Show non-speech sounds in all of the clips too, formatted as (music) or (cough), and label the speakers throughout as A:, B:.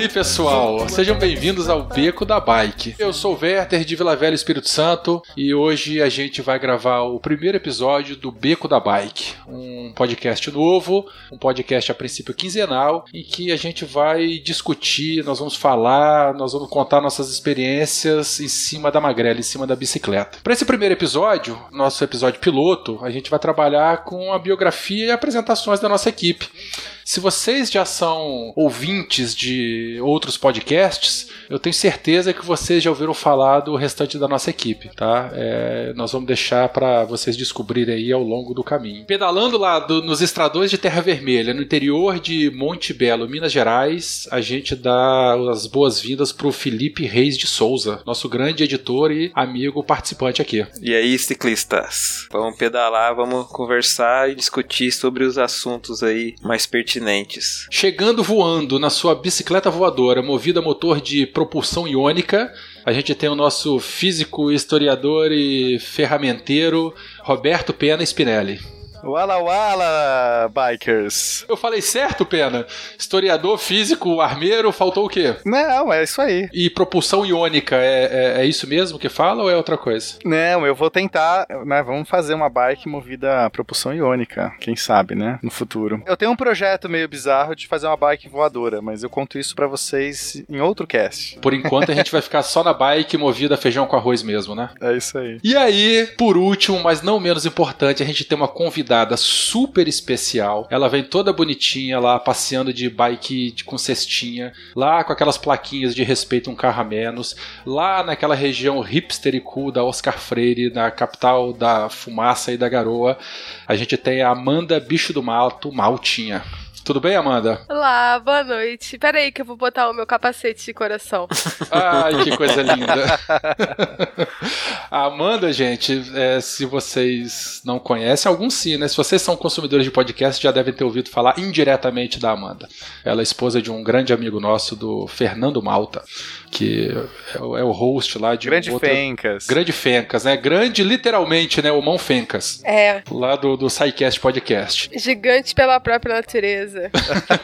A: aí, pessoal? Sejam bem-vindos ao Beco da Bike. Eu sou o Werther de Vila Velha, Espírito Santo, e hoje a gente vai gravar o primeiro episódio do Beco da Bike, um podcast novo, um podcast a princípio quinzenal, em que a gente vai discutir, nós vamos falar, nós vamos contar nossas experiências em cima da magrela, em cima da bicicleta. Para esse primeiro episódio, nosso episódio piloto, a gente vai trabalhar com a biografia e apresentações da nossa equipe. Se vocês já são ouvintes de outros podcasts, eu tenho certeza que vocês já ouviram falar do restante da nossa equipe, tá? É, nós vamos deixar para vocês descobrirem aí ao longo do caminho. Pedalando lá do, nos estradões de Terra Vermelha, no interior de Monte Belo, Minas Gerais, a gente dá as boas-vindas pro Felipe Reis de Souza, nosso grande editor e amigo participante aqui.
B: E aí, ciclistas? Vamos pedalar, vamos conversar e discutir sobre os assuntos aí mais pertinentes
A: Chegando voando na sua bicicleta voadora, movida a motor de propulsão iônica, a gente tem o nosso físico, historiador e ferramenteiro Roberto Pena Spinelli.
C: Wala wala, bikers.
A: Eu falei certo, Pena? Historiador, físico, armeiro, faltou o quê?
C: Não, é isso aí.
A: E propulsão iônica, é, é, é isso mesmo que fala ou é outra coisa?
C: Não, eu vou tentar, né, vamos fazer uma bike movida a propulsão iônica, quem sabe, né, no futuro. Eu tenho um projeto meio bizarro de fazer uma bike voadora, mas eu conto isso para vocês em outro cast.
A: Por enquanto a gente vai ficar só na bike movida a feijão com arroz mesmo, né?
C: É isso aí.
A: E aí, por último, mas não menos importante, a gente tem uma convidada convidada super especial. Ela vem toda bonitinha lá, passeando de bike com cestinha, lá com aquelas plaquinhas de respeito um carro a menos, lá naquela região hipster e cool da Oscar Freire, na capital da fumaça e da garoa. A gente tem a Amanda Bicho do Mato, Maltinha. Tudo bem, Amanda?
D: Olá, boa noite. Pera aí que eu vou botar o meu capacete de coração. (laughs)
A: Ai, que coisa linda. a (laughs) Amanda, gente, é, se vocês não conhecem, alguns sim, né? Se vocês são consumidores de podcast, já devem ter ouvido falar indiretamente da Amanda. Ela é esposa de um grande amigo nosso, do Fernando Malta que é o, é o host lá de
C: Grande outra... Fencas.
A: Grande Fencas, né? Grande literalmente, né? O Mão Fencas.
D: É.
A: Lá do, do SciCast Podcast. (laughs)
D: Gigante pela própria natureza.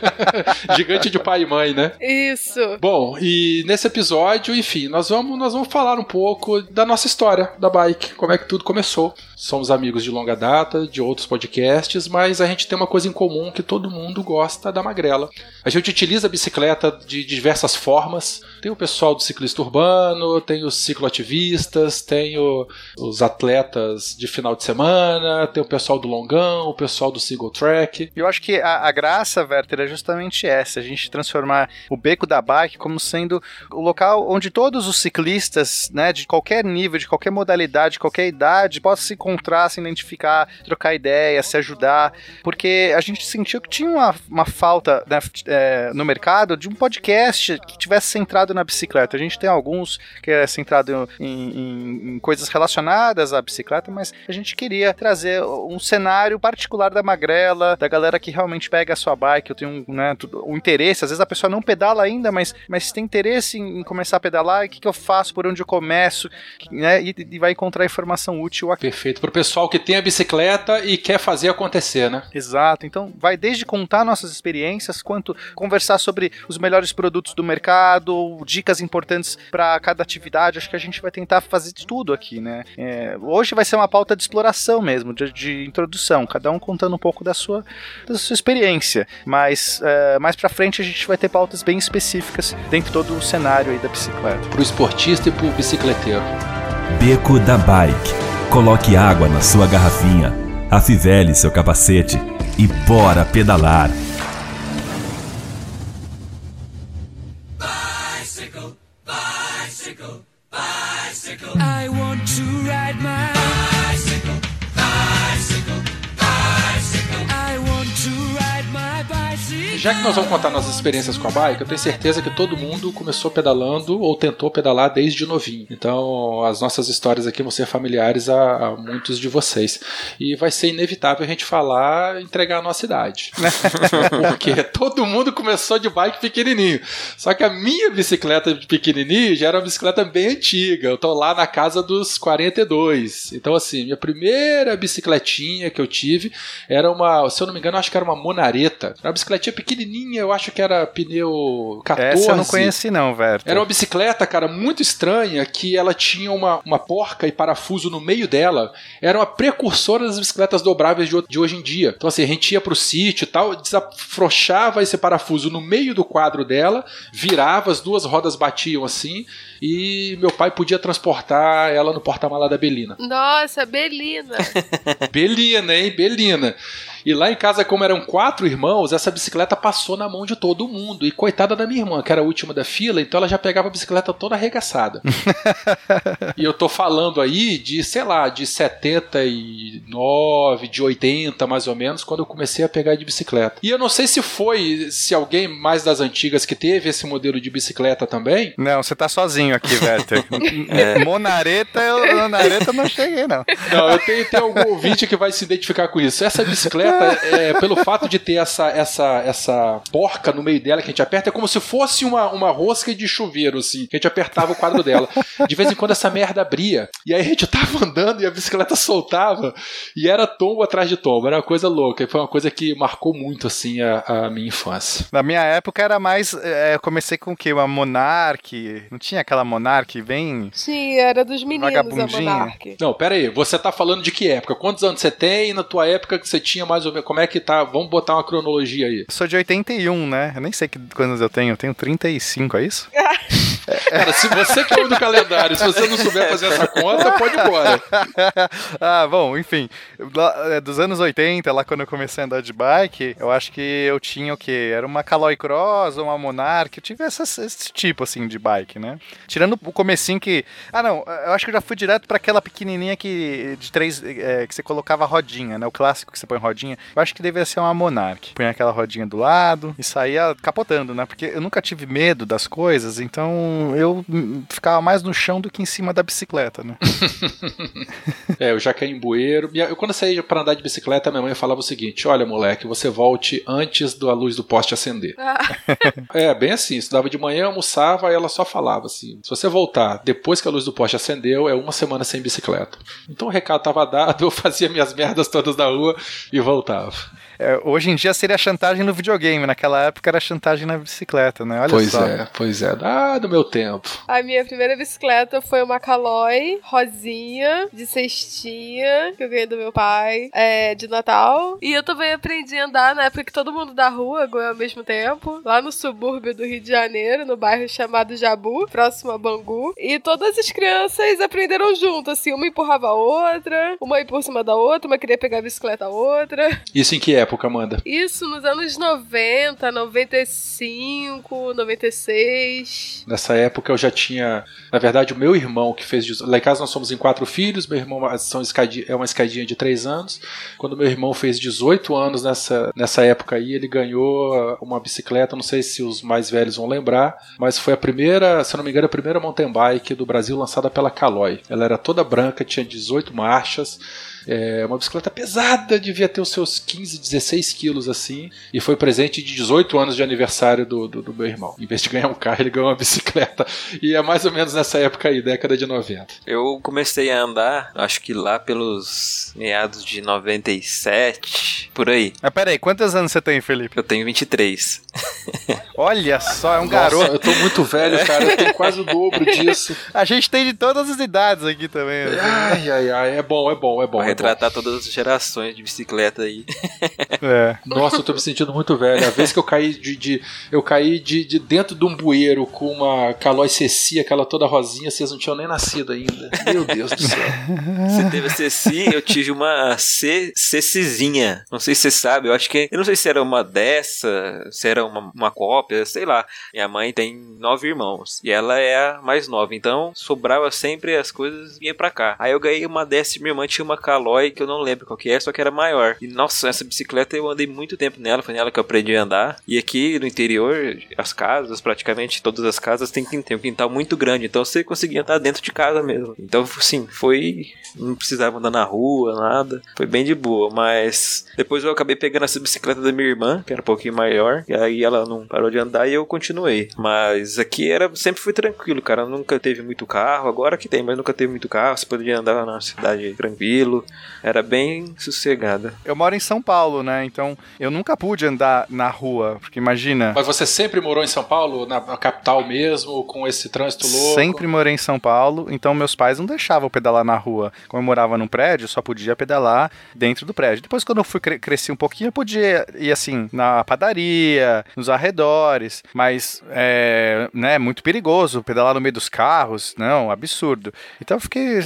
D: (laughs)
A: Gigante de pai e mãe, né?
D: Isso.
A: Bom, e nesse episódio, enfim, nós vamos, nós vamos falar um pouco da nossa história da bike, como é que tudo começou. Somos amigos de longa data, de outros podcasts, mas a gente tem uma coisa em comum que todo mundo gosta da magrela. A gente utiliza a bicicleta de diversas formas. Tem o pessoal do ciclista urbano, tem os cicloativistas, tem o, os atletas de final de semana, tem o pessoal do longão, o pessoal do single track.
C: Eu acho que a, a graça, Werther, é justamente essa, a gente transformar o beco da bike como sendo o local onde todos os ciclistas, né, de qualquer nível, de qualquer modalidade, de qualquer idade, possam se encontrar, se identificar, trocar ideia, se ajudar, porque a gente sentiu que tinha uma, uma falta né, é, no mercado de um podcast que tivesse centrado na bicicleta. A gente tem alguns que é centrado em, em, em coisas relacionadas à bicicleta, mas a gente queria trazer um cenário particular da magrela, da galera que realmente pega a sua bike, eu tenho um, né, um interesse, às vezes a pessoa não pedala ainda, mas, mas tem interesse em, começar a pedalar, o que, que eu faço, por onde eu começo, né, e, e vai encontrar informação útil aqui.
A: Perfeito feito para o pessoal que tem a bicicleta e quer fazer acontecer, né?
C: Exato. Então, vai desde contar nossas experiências, quanto conversar sobre os melhores produtos do mercado, dicas importantes para cada atividade. Acho que a gente vai tentar fazer de tudo aqui, né? É, hoje vai ser uma pauta de exploração mesmo, de, de, introdução, cada um contando um pouco da sua, da sua experiência. Mas é, mais para frente a gente vai ter pautas bem específicas dentro de todo o cenário aí da bicicleta.
A: Para o esportista e para o bicicleteiro.
E: Beco da Bike Coloque água na sua garrafinha, afivele seu capacete e bora pedalar. Bicycle, bicycle, bicycle.
A: Já que nós vamos contar nossas experiências com a bike, eu tenho certeza que todo mundo começou pedalando ou tentou pedalar desde novinho. Então, as nossas histórias aqui vão ser familiares a, a muitos de vocês. E vai ser inevitável a gente falar entregar a nossa idade. (laughs) Porque todo mundo começou de bike pequenininho. Só que a minha bicicleta de pequenininho já era uma bicicleta bem antiga. Eu tô lá na casa dos 42. Então, assim, minha primeira bicicletinha que eu tive era uma, se eu não me engano, acho que era uma Monareta. Era uma bicicletinha pequenininha pequenininha, eu acho que era pneu 14.
C: Essa eu não conheci não, Werther.
A: Era uma bicicleta, cara, muito estranha, que ela tinha uma, uma porca e parafuso no meio dela. Era uma precursora das bicicletas dobráveis de, de hoje em dia. Então, assim, a gente ia pro sítio e tal, desafrouxava esse parafuso no meio do quadro dela, virava, as duas rodas batiam assim, e meu pai podia transportar ela no porta-mala da Belina.
D: Nossa, Belina. (laughs)
A: Belina, hein? Belina. E lá em casa, como eram quatro irmãos, essa bicicleta passou na mão de todo mundo. E coitada da minha irmã, que era a última da fila, então ela já pegava a bicicleta toda arregaçada. (laughs) e eu tô falando aí de, sei lá, de 79, de 80 mais ou menos, quando eu comecei a pegar de bicicleta. E eu não sei se foi, se alguém mais das antigas que teve esse modelo de bicicleta também.
C: Não, você tá sozinho aqui, Werther. (laughs) é. (laughs) Monareta, eu, Monareta não cheguei, não.
A: Não, eu tenho, tenho algum ouvinte que vai se identificar com isso. Essa bicicleta é, pelo fato de ter essa, essa, essa porca no meio dela que a gente aperta, é como se fosse uma, uma rosca de chuveiro, assim, que a gente apertava o quadro dela. De vez em quando essa merda abria. E aí a gente tava andando e a bicicleta soltava e era tombo atrás de tombo. Era uma coisa louca. E foi uma coisa que marcou muito, assim, a, a minha infância.
C: Na minha época era mais. É, eu comecei com o quê? Uma Monark. Não tinha aquela Monark bem.
D: Sim, era dos meninos a Monark.
A: Não, pera aí. Você tá falando de que época? Quantos anos você tem? E na tua época que você tinha mais ou menos. Como é que tá? Vamos botar uma cronologia aí.
C: Eu sou de 81, né? Eu nem sei que quantos eu tenho. Eu tenho 35, é isso? (laughs)
A: Cara, se você que é do calendário, se você não souber fazer essa conta, pode ir embora. (laughs)
C: ah, bom, enfim. É, dos anos 80, lá quando eu comecei a andar de bike, eu acho que eu tinha o quê? Era uma Caloi Cross ou uma Monarch. Eu tive essa, esse tipo, assim, de bike, né? Tirando o comecinho que... Ah, não. Eu acho que eu já fui direto para aquela pequenininha que de três... É, que você colocava rodinha, né? O clássico que você põe rodinha. Eu acho que deveria ser uma Monarch. Põe aquela rodinha do lado e saía capotando, né? Porque eu nunca tive medo das coisas, então eu ficava mais no chão do que em cima da bicicleta, né? (laughs)
A: é, eu já caí em bueiro. Eu, quando eu saía para andar de bicicleta, minha mãe falava o seguinte: Olha, moleque, você volte antes da luz do poste acender. Ah. (laughs) é, bem assim. Estudava de manhã, almoçava, aí ela só falava assim: Se você voltar depois que a luz do poste acendeu, é uma semana sem bicicleta. Então o recado tava dado, (laughs) eu fazia minhas merdas todas na rua e voltava.
C: É, hoje em dia seria chantagem no videogame, naquela época era chantagem na bicicleta, né? Olha
A: pois
C: só.
A: é, pois é. Ah, do meu tempo.
D: A minha primeira bicicleta foi uma Caloi rosinha, de cestinha, que eu ganhei do meu pai, é, de Natal. E eu também aprendi a andar na época que todo mundo da rua ganhou ao mesmo tempo, lá no subúrbio do Rio de Janeiro, no bairro chamado Jabu, próximo a Bangu. E todas as crianças aprenderam junto, assim, uma empurrava a outra, uma ia por cima da outra, uma queria pegar a bicicleta a outra.
A: Isso em que época? Época, Amanda?
D: Isso nos anos 90, 95, 96.
A: Nessa época eu já tinha. Na verdade, o meu irmão que fez. Lá em casa nós somos em quatro filhos, meu irmão são escadinha, é uma escadinha de três anos. Quando meu irmão fez 18 anos nessa, nessa época aí, ele ganhou uma bicicleta, não sei se os mais velhos vão lembrar, mas foi a primeira, se eu não me engano, a primeira mountain bike do Brasil lançada pela Caloi. Ela era toda branca, tinha 18 marchas. É uma bicicleta pesada, devia ter os seus 15, 16 quilos assim. E foi presente de 18 anos de aniversário do, do, do, meu irmão. Em vez de ganhar um carro, ele ganhou uma (laughs) bicicleta. E é mais ou menos nessa época aí, década de 90.
B: Eu comecei a andar, acho que lá pelos meados de 97, por aí.
C: Mas peraí, quantos anos você tem, Felipe?
B: Eu tenho 23.
C: Olha só, é um
A: Nossa,
C: garoto.
A: Eu tô muito velho, cara. Eu tenho quase o dobro disso. (laughs)
C: A gente tem de todas as idades aqui também.
A: Né? Ai, ai, ai. É bom, é bom, é bom.
B: É retratar bom. todas as gerações de bicicleta aí. (laughs)
C: É.
A: Nossa, eu tô me sentindo muito velho. A vez que eu caí de. de eu caí de, de, dentro de um bueiro com uma Calói Ceci, aquela toda rosinha, vocês não tinham nem nascido ainda. Meu Deus do céu.
B: Você teve a Ceci, eu tive uma C, Cecizinha. Não sei se você sabe, eu acho que. Eu não sei se era uma dessa, se era uma, uma cópia, sei lá. Minha mãe tem nove irmãos e ela é a mais nova, então sobrava sempre as coisas e vinha pra cá. Aí eu ganhei uma dessa e minha irmã tinha uma Que eu não lembro qual que é, só que era maior. E nossa, essa bicicleta eu andei muito tempo nela, foi nela que eu aprendi a andar. E aqui no interior, as casas, praticamente todas as casas, tem, tem um quintal muito grande, então você conseguia andar dentro de casa mesmo. Então, sim, foi. Não precisava andar na rua, nada. Foi bem de boa, mas depois eu acabei pegando essa bicicleta da minha irmã, que era um pouquinho maior, e aí ela não parou de andar e eu continuei. Mas aqui era sempre foi tranquilo, cara. Nunca teve muito carro, agora que tem, mas nunca teve muito carro. Você podia andar na cidade tranquilo. Era bem sossegada.
C: Eu moro em São Paulo, né? Então eu nunca pude andar na rua, porque imagina.
A: Mas você sempre morou em São Paulo, na, na capital mesmo, com esse trânsito louco?
C: Sempre morei em São Paulo, então meus pais não deixavam eu pedalar na rua. Como eu morava num prédio, só podia pedalar dentro do prédio. Depois, quando eu fui cre cresci um pouquinho, eu podia ir assim, na padaria, nos arredores, mas é né, muito perigoso pedalar no meio dos carros, não, absurdo. Então eu fiquei.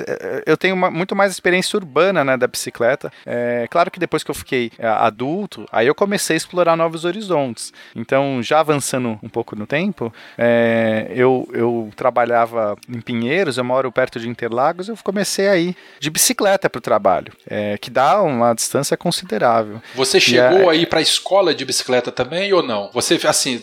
C: Eu tenho uma, muito mais experiência urbana né, da bicicleta. É, claro que depois que eu fiquei é, adulto, aí eu comecei a explorar novos horizontes. Então, já avançando um pouco no tempo, é, eu, eu trabalhava em Pinheiros, eu moro perto de Interlagos, eu comecei a ir de bicicleta para o trabalho, é, que dá uma distância considerável.
A: Você chegou a, a ir para a escola de bicicleta também ou não? Você, assim,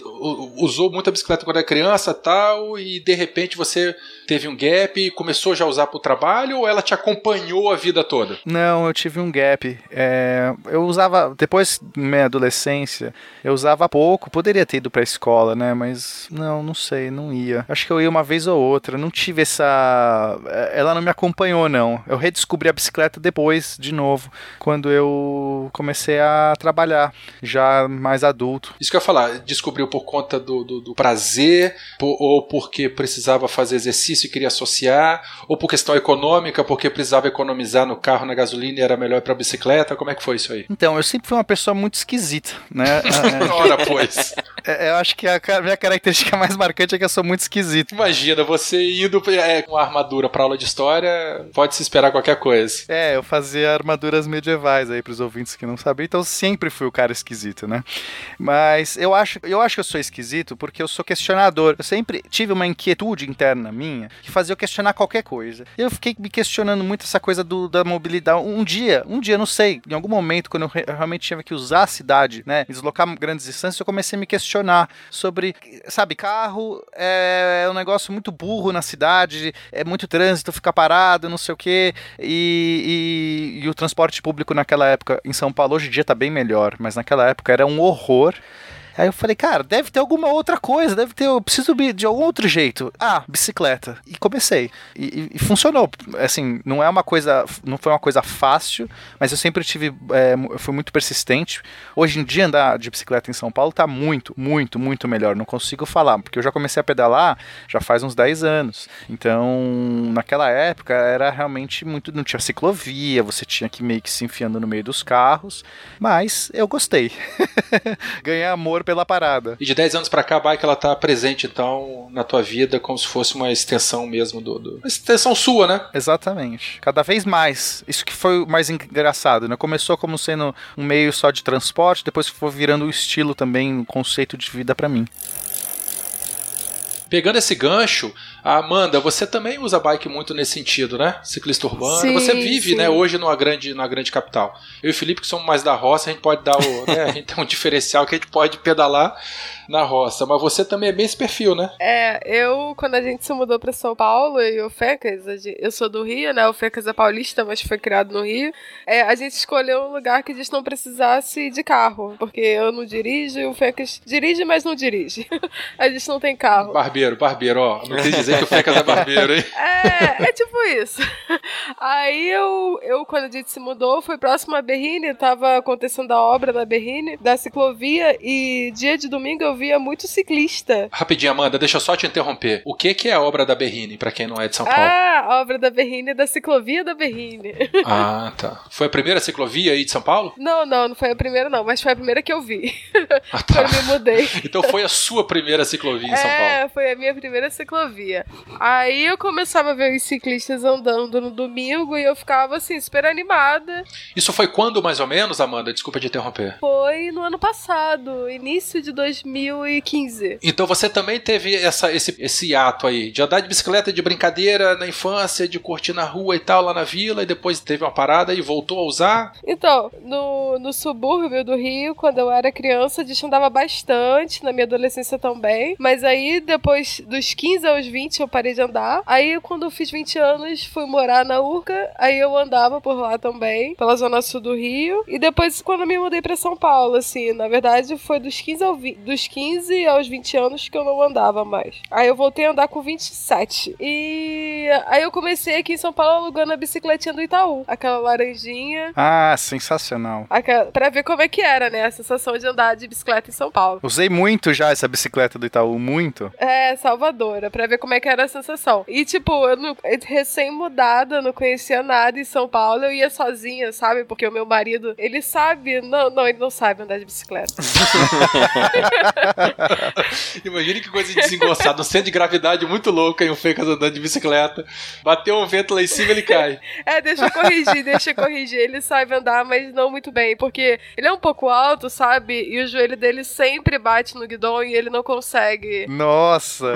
A: usou muita bicicleta quando era criança tal, e de repente você teve um gap e começou já a usar para o trabalho ou ela te acompanhou a vida toda?
C: Não, eu tive um gap. É, eu usava, depois da minha adolescência, eu usava pouco, poderia ter ido para a escola, né? Mas não, não sei, não ia. Acho que eu ia uma vez ou outra, não tive essa. É, ela não me acompanhou, não. Eu redescobri a bicicleta depois, de novo, quando eu comecei a trabalhar, já mais adulto.
A: Isso que eu ia falar, descobriu por conta do, do, do prazer, por, ou porque precisava fazer exercício e queria associar, ou por questão econômica, porque precisava economizar no carro, na gasolina e era melhor para bicicleta? Como é que foi isso aí?
C: Então, eu sempre fui uma pessoa muito esquisita, né? (laughs)
A: Ora, pois.
C: É, eu acho que a minha característica mais marcante é que eu sou muito esquisito.
A: Imagina, você indo é, com armadura pra aula de história, pode se esperar qualquer coisa.
C: É, eu fazia armaduras medievais aí pros ouvintes que não sabiam, então sempre fui o cara esquisito, né? Mas eu acho, eu acho que eu sou esquisito porque eu sou questionador. Eu sempre tive uma inquietude interna minha que fazia eu questionar qualquer coisa. Eu fiquei me questionando muito essa coisa do, da mobilidade. Um dia, um dia, não sei, em algum momento, quando eu realmente tinha que usar a cidade, né, deslocar grandes distâncias, eu comecei a me questionar sobre, sabe, carro é, é um negócio muito burro na cidade, é muito trânsito, fica parado, não sei o quê, e, e, e o transporte público naquela época em São Paulo, hoje em dia tá bem melhor, mas naquela época era um horror. Aí eu falei, cara, deve ter alguma outra coisa, deve ter, eu preciso de algum outro jeito. Ah, bicicleta. E comecei. E, e funcionou. Assim, não é uma coisa, não foi uma coisa fácil, mas eu sempre tive, é, fui muito persistente. Hoje em dia andar de bicicleta em São Paulo tá muito, muito, muito melhor. Não consigo falar, porque eu já comecei a pedalar já faz uns 10 anos. Então, naquela época era realmente muito, não tinha ciclovia, você tinha que meio que se enfiando no meio dos carros, mas eu gostei. (laughs) Ganhei amor pela parada.
A: E de 10 anos para cá, a bike ela tá presente então na tua vida como se fosse uma extensão mesmo do, do, uma extensão sua, né?
C: Exatamente. Cada vez mais. Isso que foi o mais engraçado, né? Começou como sendo um meio só de transporte, depois foi virando um estilo também, um conceito de vida para mim.
A: Pegando esse gancho, Amanda, você também usa bike muito nesse sentido, né? Ciclista urbano.
D: Sim,
A: você vive,
D: sim.
A: né, hoje numa grande, numa grande capital. Eu e o Felipe, que somos mais da roça, a gente pode dar o. (laughs) né, a gente tem um diferencial que a gente pode pedalar na roça. Mas você também é bem esse perfil, né?
D: É, eu, quando a gente se mudou pra São Paulo, e o Fecas, a eu sou do Rio, né? O Fecas é paulista, mas foi criado no Rio. É, a gente escolheu um lugar que a gente não precisasse de carro, porque eu não dirijo e o Fecas dirige, mas não dirige. (laughs) a gente não tem carro.
A: Barbeiro, barbeiro, ó. Não quis dizer que o Fecas é barbeiro, hein? (laughs)
D: É, é tipo isso. Aí eu, eu, quando a gente se mudou, foi próximo a Berrine, tava acontecendo a obra da Berrine, da ciclovia, e dia de domingo eu via muito ciclista.
A: Rapidinho, Amanda, deixa eu só te interromper. O que, que é a obra da Berrine, pra quem não é de São Paulo?
D: Ah, a obra da Berrine, da ciclovia da Berrine. (laughs)
A: Ah, tá. Foi a primeira ciclovia aí de São Paulo?
D: Não, não, não foi a primeira não, mas foi a primeira que eu vi.
A: Ah, tá. (laughs)
D: Quando me mudei.
A: Então foi a sua primeira ciclovia em São Paulo.
D: É, foi a minha primeira ciclovia. Aí eu começava a ver os ciclistas andando no domingo e eu ficava assim, super animada.
A: Isso foi quando, mais ou menos, Amanda? Desculpa te interromper.
D: Foi no ano passado, início de 2015.
A: Então você também teve essa, esse, esse ato aí de andar de bicicleta de brincadeira na infância, de curtir na rua e tal, lá na vila, e depois teve uma parada e voltou a usar.
D: Então, no, no subúrbio do Rio, quando eu era criança, a gente andava bastante, na minha adolescência também. Mas aí, depois dos 15 aos 20, 20 eu parei de andar. Aí quando eu fiz 20 anos, fui morar na Urca, aí eu andava por lá também, pela zona sul do Rio. E depois quando me mudei para São Paulo, assim, na verdade foi dos 15 ao 20, dos 15 aos 20 anos que eu não andava mais. Aí eu voltei a andar com 27. E aí eu comecei aqui em São Paulo alugando a bicicletinha do Itaú, aquela laranjinha.
C: Ah, sensacional.
D: Aquela, pra ver como é que era, né? A sensação de andar de bicicleta em São Paulo.
C: Usei muito já essa bicicleta do Itaú, muito.
D: É, Salvadora, pra ver como é que era a sensação. E, tipo, eu, não, recém-mudada, não conhecia nada em São Paulo, eu ia sozinha, sabe? Porque o meu marido, ele sabe. Não, não, ele não sabe andar de bicicleta. (laughs)
A: Imagine que coisa desengonçada. Um centro de gravidade muito louca e um Fencas andando de bicicleta. Bateu um vento lá em cima, ele cai.
D: É, deixa eu corrigir, deixa eu corrigir. Ele sabe andar, mas não muito bem. Porque ele é um pouco alto, sabe? E o joelho dele sempre bate no guidão e ele não consegue.
C: Nossa!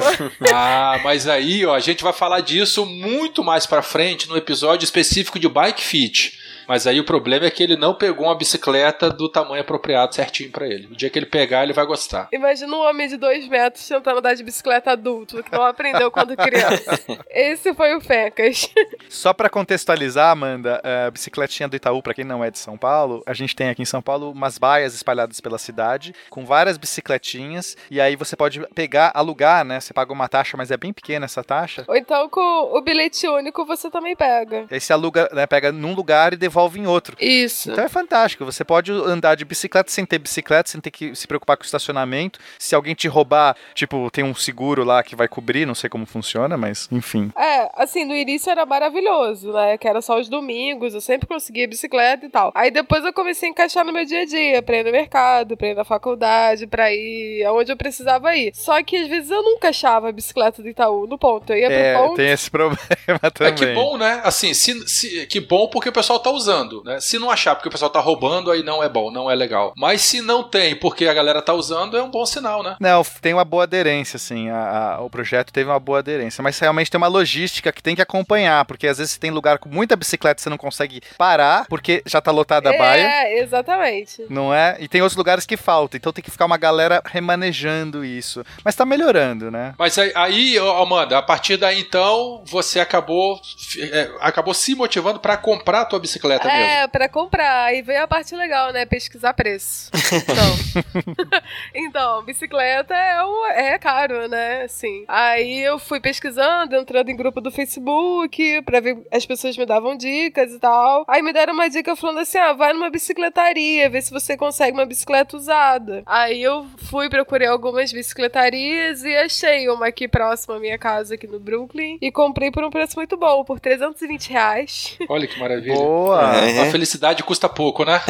A: ah, mas aí, ó, a gente vai falar disso muito mais pra frente no episódio específico de Bike Fit. Mas aí o problema é que ele não pegou uma bicicleta do tamanho apropriado certinho para ele. O dia que ele pegar, ele vai gostar.
D: Imagina um homem de dois metros tentando andar de bicicleta adulto, que não aprendeu quando criança. (laughs) Esse foi o Fecas.
C: Só para contextualizar, Amanda, a bicicletinha do Itaú, para quem não é de São Paulo, a gente tem aqui em São Paulo umas baias espalhadas pela cidade, com várias bicicletinhas, e aí você pode pegar, alugar, né? Você paga uma taxa, mas é bem pequena essa taxa.
D: Ou então com o bilhete único você também pega.
C: E aí você aluga, né? Pega num lugar e devolve devolve em outro.
D: Isso.
C: Então é fantástico. Você pode andar de bicicleta sem ter bicicleta, sem ter que se preocupar com o estacionamento. Se alguém te roubar, tipo, tem um seguro lá que vai cobrir, não sei como funciona, mas enfim.
D: É, assim, no início era maravilhoso, né? Que era só os domingos, eu sempre conseguia bicicleta e tal. Aí depois eu comecei a encaixar no meu dia a dia, pra ir no mercado, pra ir na faculdade, pra ir aonde eu precisava ir. Só que às vezes eu nunca achava a bicicleta do Itaú no ponto. Eu ia
C: é,
D: pro ponto.
C: Tem esse (laughs) problema também. É
A: que bom, né? Assim, se, se, que bom porque o pessoal tá usando, né? Se não achar porque o pessoal tá roubando, aí não é bom, não é legal. Mas se não tem porque a galera tá usando, é um bom sinal, né?
C: Não, tem uma boa aderência, assim. A, a, o projeto teve uma boa aderência. Mas realmente tem uma logística que tem que acompanhar, porque às vezes tem lugar com muita bicicleta você não consegue parar, porque já tá lotada a
D: é,
C: baia.
D: É, exatamente.
C: Não é? E tem outros lugares que faltam. Então tem que ficar uma galera remanejando isso. Mas tá melhorando, né?
A: Mas aí, aí Amanda, a partir daí então, você acabou, é, acabou se motivando para comprar a tua bicicleta
D: é,
A: mesmo.
D: É, pra comprar. Aí veio a parte legal, né? Pesquisar preço. Então, (laughs) então bicicleta é, um, é caro, né? Assim. Aí eu fui pesquisando, entrando em grupo do Facebook, pra ver as pessoas me davam dicas e tal. Aí me deram uma dica falando assim: ah, vai numa bicicletaria, vê se você consegue uma bicicleta usada. Aí eu fui, procurei algumas bicicletarias e achei uma aqui próxima à minha casa, aqui no Brooklyn. E comprei por um preço muito bom, por 320 reais.
A: Olha que maravilha.
C: Boa!
A: É. A felicidade custa pouco, né?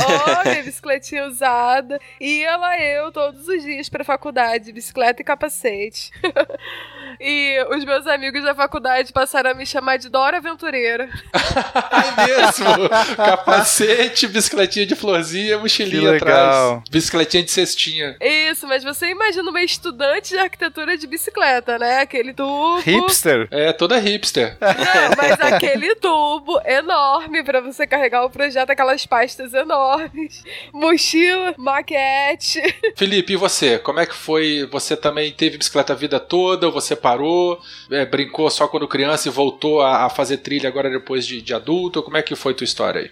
D: Minha (laughs) bicicletinha usada. Ia lá eu todos os dias pra faculdade, bicicleta e capacete. (laughs) e os meus amigos da faculdade passaram a me chamar de Dora Aventureira. (laughs)
A: é mesmo! Capacete, bicicletinha de florzinha, mochilinha atrás. Bicicletinha de cestinha.
D: Isso, mas você imagina uma estudante de arquitetura de bicicleta, né? Aquele tubo.
C: Hipster?
A: É, toda hipster.
D: Não, mas aquele tubo enorme para você carregar o projeto, aquelas pastas enormes, mochila, maquete.
A: Felipe, e você? Como é que foi? Você também teve bicicleta a vida toda? Ou você parou? É, brincou só quando criança e voltou a, a fazer trilha agora depois de, de adulto? Como é que foi tua história aí?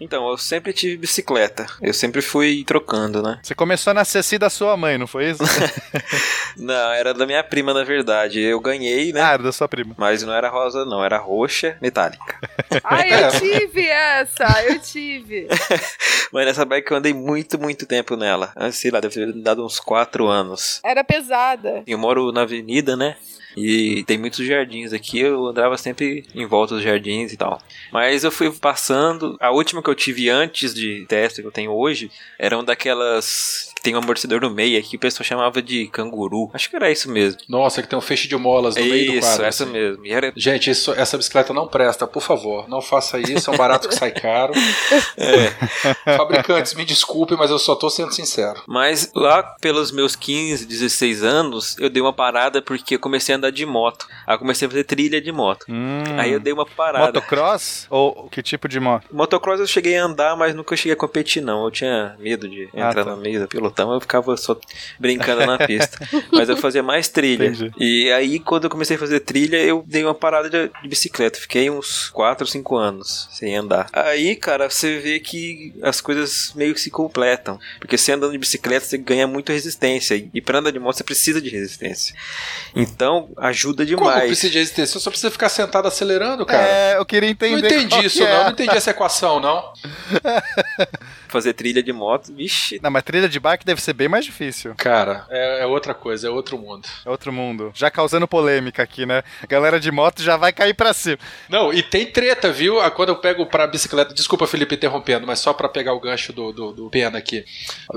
B: Então, eu sempre tive bicicleta. Eu sempre fui trocando, né?
C: Você começou na Ceci da sua mãe, não foi isso? (laughs)
B: não, era da minha prima, na verdade. Eu ganhei, né?
C: Ah, era da sua prima.
B: Mas não era rosa, não. Era roxa, metálica. (laughs)
D: ah, eu tive essa! Eu tive! (laughs)
B: Mas nessa bike eu andei muito, muito tempo nela. Ah, sei lá, deve ter dado uns 4 anos.
D: Era pesada.
B: Eu moro na avenida, né? E tem muitos jardins aqui, eu andava sempre em volta dos jardins e tal. Mas eu fui passando. A última que eu tive antes de teste que eu tenho hoje era uma daquelas que tem um amortecedor no meio aqui, o pessoal chamava de canguru. Acho que era isso mesmo.
A: Nossa, que tem um feixe de molas no
B: isso,
A: meio do quadro.
B: Isso, essa assim. mesmo. Era...
A: Gente, isso, essa bicicleta não presta, por favor. Não faça isso, é um barato que sai caro. (laughs)
B: É. (laughs)
A: Fabricantes, me desculpe, mas eu só tô sendo sincero.
B: Mas lá pelos meus 15, 16 anos, eu dei uma parada porque eu comecei a andar andar de moto. Aí eu comecei a fazer trilha de moto.
C: Hum.
B: Aí eu dei uma parada.
C: Motocross? Ou que tipo de moto?
B: Motocross eu cheguei a andar, mas nunca cheguei a competir, não. Eu tinha medo de
C: Ah,
B: entrar
C: tá.
B: no meio do pelotão, eu ficava só brincando na pista. (laughs) mas eu fazia mais trilha.
C: Entendi.
B: E aí, quando eu comecei a fazer trilha, eu dei uma parada de, de bicicleta. Fiquei uns 4 ou 5 anos sem andar. Aí, cara, você vê que as coisas meio que se completam. Porque você andando de bicicleta, você ganha muita resistência. E pra andar de moto, você precisa de resistência. Então, ajuda
A: Como
B: demais.
A: precisa de resistência? Você só precisa ficar sentado acelerando, cara.
C: É, eu queria entender.
A: não entendi isso,
C: que é.
A: não. Não entendi essa equação, não. (laughs)
B: Fazer trilha de moto, vixe,
C: Não, mas trilha de bike deve ser bem mais difícil.
A: Cara, é, é outra coisa, é outro mundo.
C: É outro mundo. Já causando polêmica aqui, né? A galera de moto já vai cair pra cima.
A: Não, e tem treta, viu? Ah, Quando eu pego pra bicicleta. Desculpa, Felipe, interrompendo, mas só pra pegar o gancho do, do, do Pena aqui.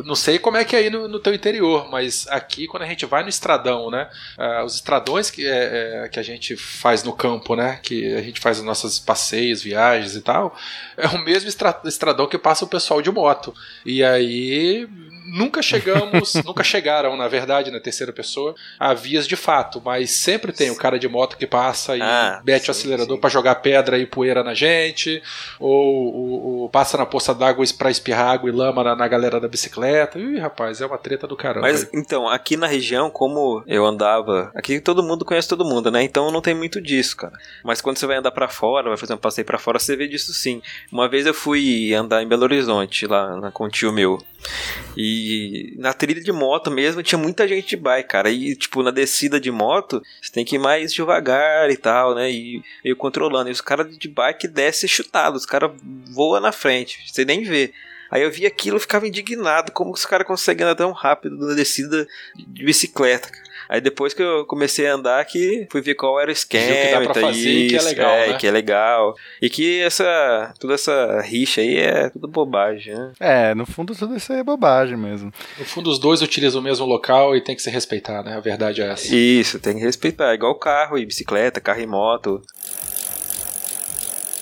A: Não sei como é que é aí no, no teu interior, mas aqui, quando a gente vai no estradão, né? ah, os estradões que, é, é, que a gente faz no campo, né? Que a gente faz os nossos passeios, viagens e tal, é o mesmo estra- estradão que passa o pessoal de moto. E aí. Nunca chegamos, (laughs) nunca chegaram, na verdade, na terceira pessoa, a vias de fato, mas sempre tem o cara de moto que passa e
B: Ah,
A: mete o
B: sim,
A: acelerador
B: sim.
A: pra jogar pedra e poeira na gente, ou, ou- ou passa na poça d'água pra espirrar água e lama na, na galera da bicicleta. Ih, rapaz, é uma treta do caramba.
B: Mas então, aqui na região, como eu andava, aqui todo mundo conhece todo mundo, né? Então não tem muito disso, cara. Mas quando você vai andar pra fora, vai fazer um passeio pra fora, você vê disso sim. Uma vez eu fui andar em Belo Horizonte, lá na, com tio meu. E na trilha de moto mesmo tinha muita gente de bike, cara. E tipo, na descida de moto, você tem que ir mais devagar e tal, né? E meio controlando. E os caras de bike descem chutados, os caras voam na frente, você nem vê. Aí eu vi aquilo e ficava indignado, como os caras conseguem andar tão rápido na descida de bicicleta. cara. Aí depois que eu comecei a andar que fui ver qual era o esquema,
A: que dá pra
B: e tal,
A: fazer e que é
B: isso,
A: legal,
B: é,
A: né?
B: que é legal. E que essa toda essa rixa aí é tudo bobagem, né?
C: É, no fundo tudo isso aí é bobagem mesmo.
A: No fundo, os dois utilizam o mesmo local e tem que se respeitar, né? A verdade é essa.
B: Isso, tem que respeitar, igual carro e bicicleta, carro e moto.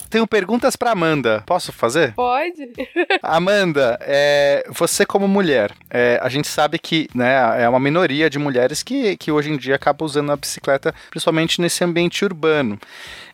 C: Tenho perguntas pra Amanda. Posso fazer?
D: Pode? (laughs)
C: Amanda, é, você como mulher, é, a gente sabe que né, é uma minoria de mulheres que, que hoje em dia acaba usando a bicicleta, principalmente nesse ambiente urbano.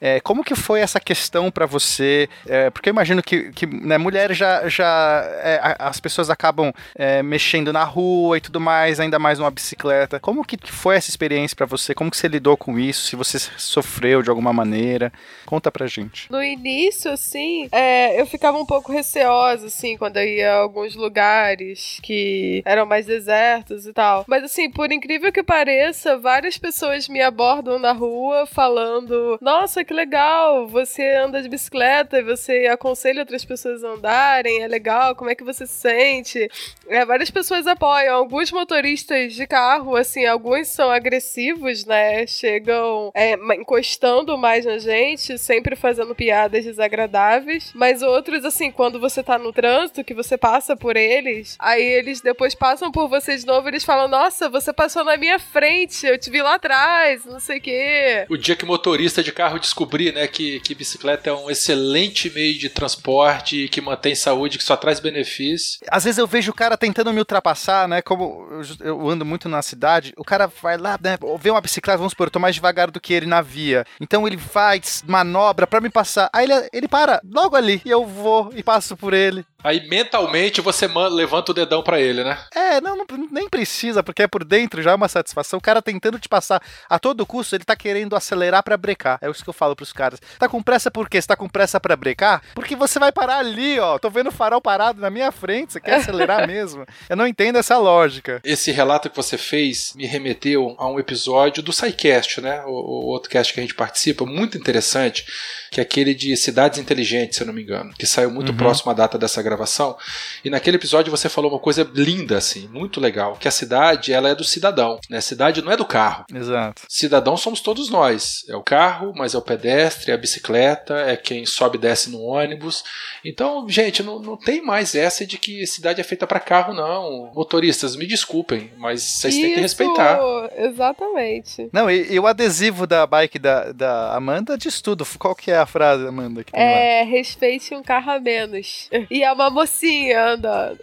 C: É, como que foi essa questão pra você? É, porque eu imagino que, que né, mulher já, já é, as pessoas acabam é, mexendo na rua e tudo mais, ainda mais numa bicicleta. Como que foi essa experiência pra você? Como que você lidou com isso? Se você sofreu de alguma maneira? Conta pra gente.
D: No início, assim, é, eu ficava um pouco receosa, assim, quando eu ia a alguns lugares que eram mais desertos e tal. Mas, assim, por incrível que pareça, várias pessoas me abordam na rua falando: Nossa, que legal, você anda de bicicleta e você aconselha outras pessoas a andarem, é legal, como é que você se sente? É, várias pessoas apoiam. Alguns motoristas de carro, assim, alguns são agressivos, né? Chegam é, encostando mais na gente, sempre fazendo piadas desagradáveis. Mas outros, assim, quando você tá no trânsito, que você passa por eles, aí eles depois passam por você de novo, eles falam: Nossa, você passou na minha frente, eu te vi lá atrás, não sei o quê.
A: O dia que motorista de carro descobrir, né, que, que bicicleta é um excelente meio de transporte, que mantém saúde, que só traz benefício.
C: Às vezes eu vejo o cara tentando me ultrapassar, né? Como eu, eu ando muito na cidade, o cara vai lá, né? Vê uma bicicleta, vamos supor, eu tô mais devagar do que ele na via. Então ele faz manobra pra me passar. Aí ele, ele para logo ali e eu vou e passo por ele.
A: Aí mentalmente você levanta o dedão pra ele, né?
C: É, não, não- nem precisa, porque é por dentro já é uma satisfação. O cara tentando te passar a todo custo, ele tá querendo acelerar pra brecar. É isso que eu falo pros caras. Tá com pressa por quê? Você tá com pressa pra brecar? Porque você vai parar ali, ó. Tô vendo o farol parado na minha frente, você quer acelerar (laughs) mesmo? Eu não entendo essa lógica.
A: Esse relato que você fez me remeteu a um episódio do SciCast, né? O, o outro cast que a gente participa, muito interessante, que é aquele de cidades inteligentes, se eu não me engano, que saiu muito
C: Uhum.
A: próximo à data dessa gravação. E naquele episódio você falou uma coisa linda, assim, muito legal, que a cidade ela é do cidadão, né? A cidade não é do carro.
C: Exato.
A: Cidadão somos todos nós. É o carro, mas é o pedestre, é a bicicleta, é quem sobe e desce no ônibus. Então, gente, não, não tem mais essa de que cidade é feita para carro, não. Motoristas, me desculpem, mas vocês têm que
D: Isso,
A: respeitar.
D: Exatamente.
C: Não, e, e o adesivo da bike da, da Amanda diz tudo. Qual que é a frase, Amanda? Amanda? Que tem lá?
D: É, respeite um carro a menos. E é uma mocinha andando.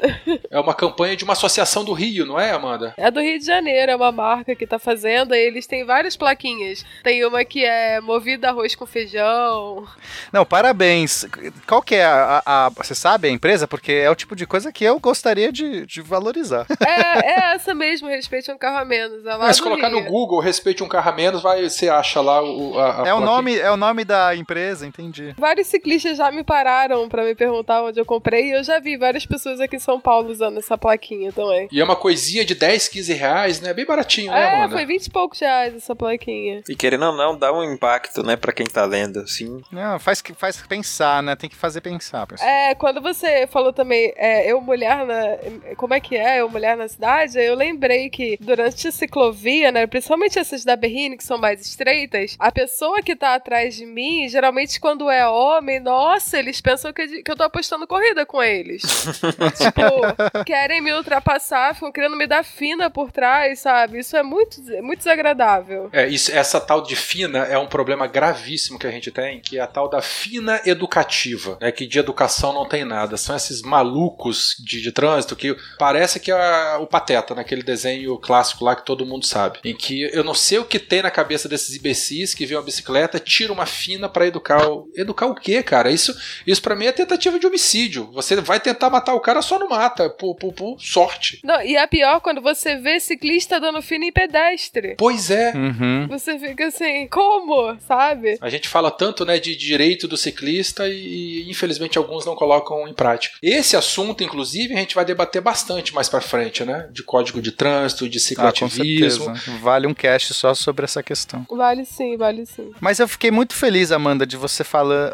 A: É uma campanha de uma associação do Rio, não é, Amanda?
D: É do Rio de Janeiro, é uma marca que tá fazendo. e Eles têm várias plaquinhas. Tem uma que é movida arroz com feijão.
C: Não, parabéns. Qual que é a, a- a- Você sabe a empresa? Porque é o tipo de coisa que eu gostaria de, de valorizar.
D: É, é essa mesmo, respeite um carro a menos. É lá
A: Mas se colocar no
D: Rio.
A: Google, respeite um carro a menos, vai, você acha lá o, a, a
C: É o, nome, é o nome da empresa, entendi.
D: Vários ciclistas já me pararam pra me perguntar onde eu comprei. E eu já vi várias pessoas aqui em São Paulo usando essa plaquinha também.
A: E é uma coisinha de 10, 15 reais, né? Bem baratinho, né,
D: É,
A: Amanda?
D: foi 20 e poucos reais essa plaquinha.
B: E querendo ou não, dá um impacto, né, pra quem tá lendo, assim.
C: Não, faz, que- faz pensar, né? Tem que fazer pensar, pessoal.
D: É, quando você falou também, é, eu mulher na. Como é que é? Eu mulher na cidade, eu lembrei que durante a ciclovia, né? Principalmente essas da Berrine, que são mais estreitas, a pessoa que tá atrás de mim, geralmente quando é homem, nossa, eles pensam que, que eu tô apostando corrida com eles. (laughs) tipo, querem me ultrapassar, ficam querendo me dar fina por trás, sabe? Isso é muito, muito desagradável.
A: É, isso, essa tal de fina é um problema gravíssimo que a gente tem, que é a tal da fina educativa, né, que de educação não tem nada. São esses malucos de, de trânsito que parece que é o Pateta, naquele desenho clássico lá que todo mundo sabe. Em que eu não sei o que tem na cabeça desses imbecis que vê uma bicicleta, tira uma fina pra educar o... Educar o quê, cara? Isso, isso para mim é tentativa de homicídio. Você vai tentar matar o cara, só não mata, por, por, por sorte.
D: Não, e é pior quando você vê ciclista dando fina em pedestre.
A: Pois é.
C: Uhum.
D: Você fica assim, como? Sabe?
A: A gente fala tanto né, de direito do ciclista e, infelizmente, alguns não colocam em prática. Esse assunto, inclusive, a gente vai debater bastante mais pra frente, né? De código de trânsito, de
C: Ah, com
A: cicloativismo.
C: certeza. Vale um cast só sobre essa questão.
D: Vale sim, vale sim.
C: Mas eu fiquei muito feliz, Amanda, de você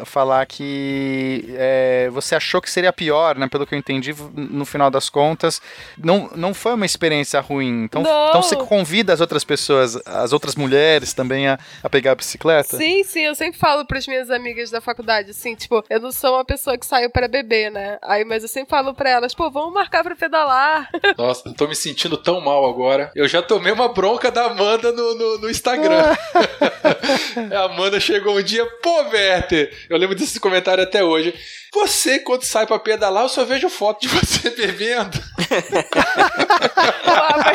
C: fala, falar que é, você achou que seria pior, né? Pelo que eu entendi, no final das contas, não, não foi uma experiência ruim. Então,
D: Não.
C: então você convida as outras pessoas, as outras mulheres também a, a pegar a bicicleta?
D: Sim, sim, eu sempre falo pras minhas amigas da faculdade, assim, tipo, eu não sou uma pessoa que saiu pra beber, né? Aí, mas eu sempre falo pra elas, pô, vamos marcar pra pedalar. (laughs)
A: Nossa, eu tô me sentindo tão mal agora. Eu já tomei uma bronca da Amanda no, no, no Instagram. (laughs) (laughs) a Amanda chegou um dia, pô, Werther, eu lembro desse comentário até hoje. Você, quando sai pra pedalar, eu só vejo foto de você (laughs) bebendo.
D: O, aba-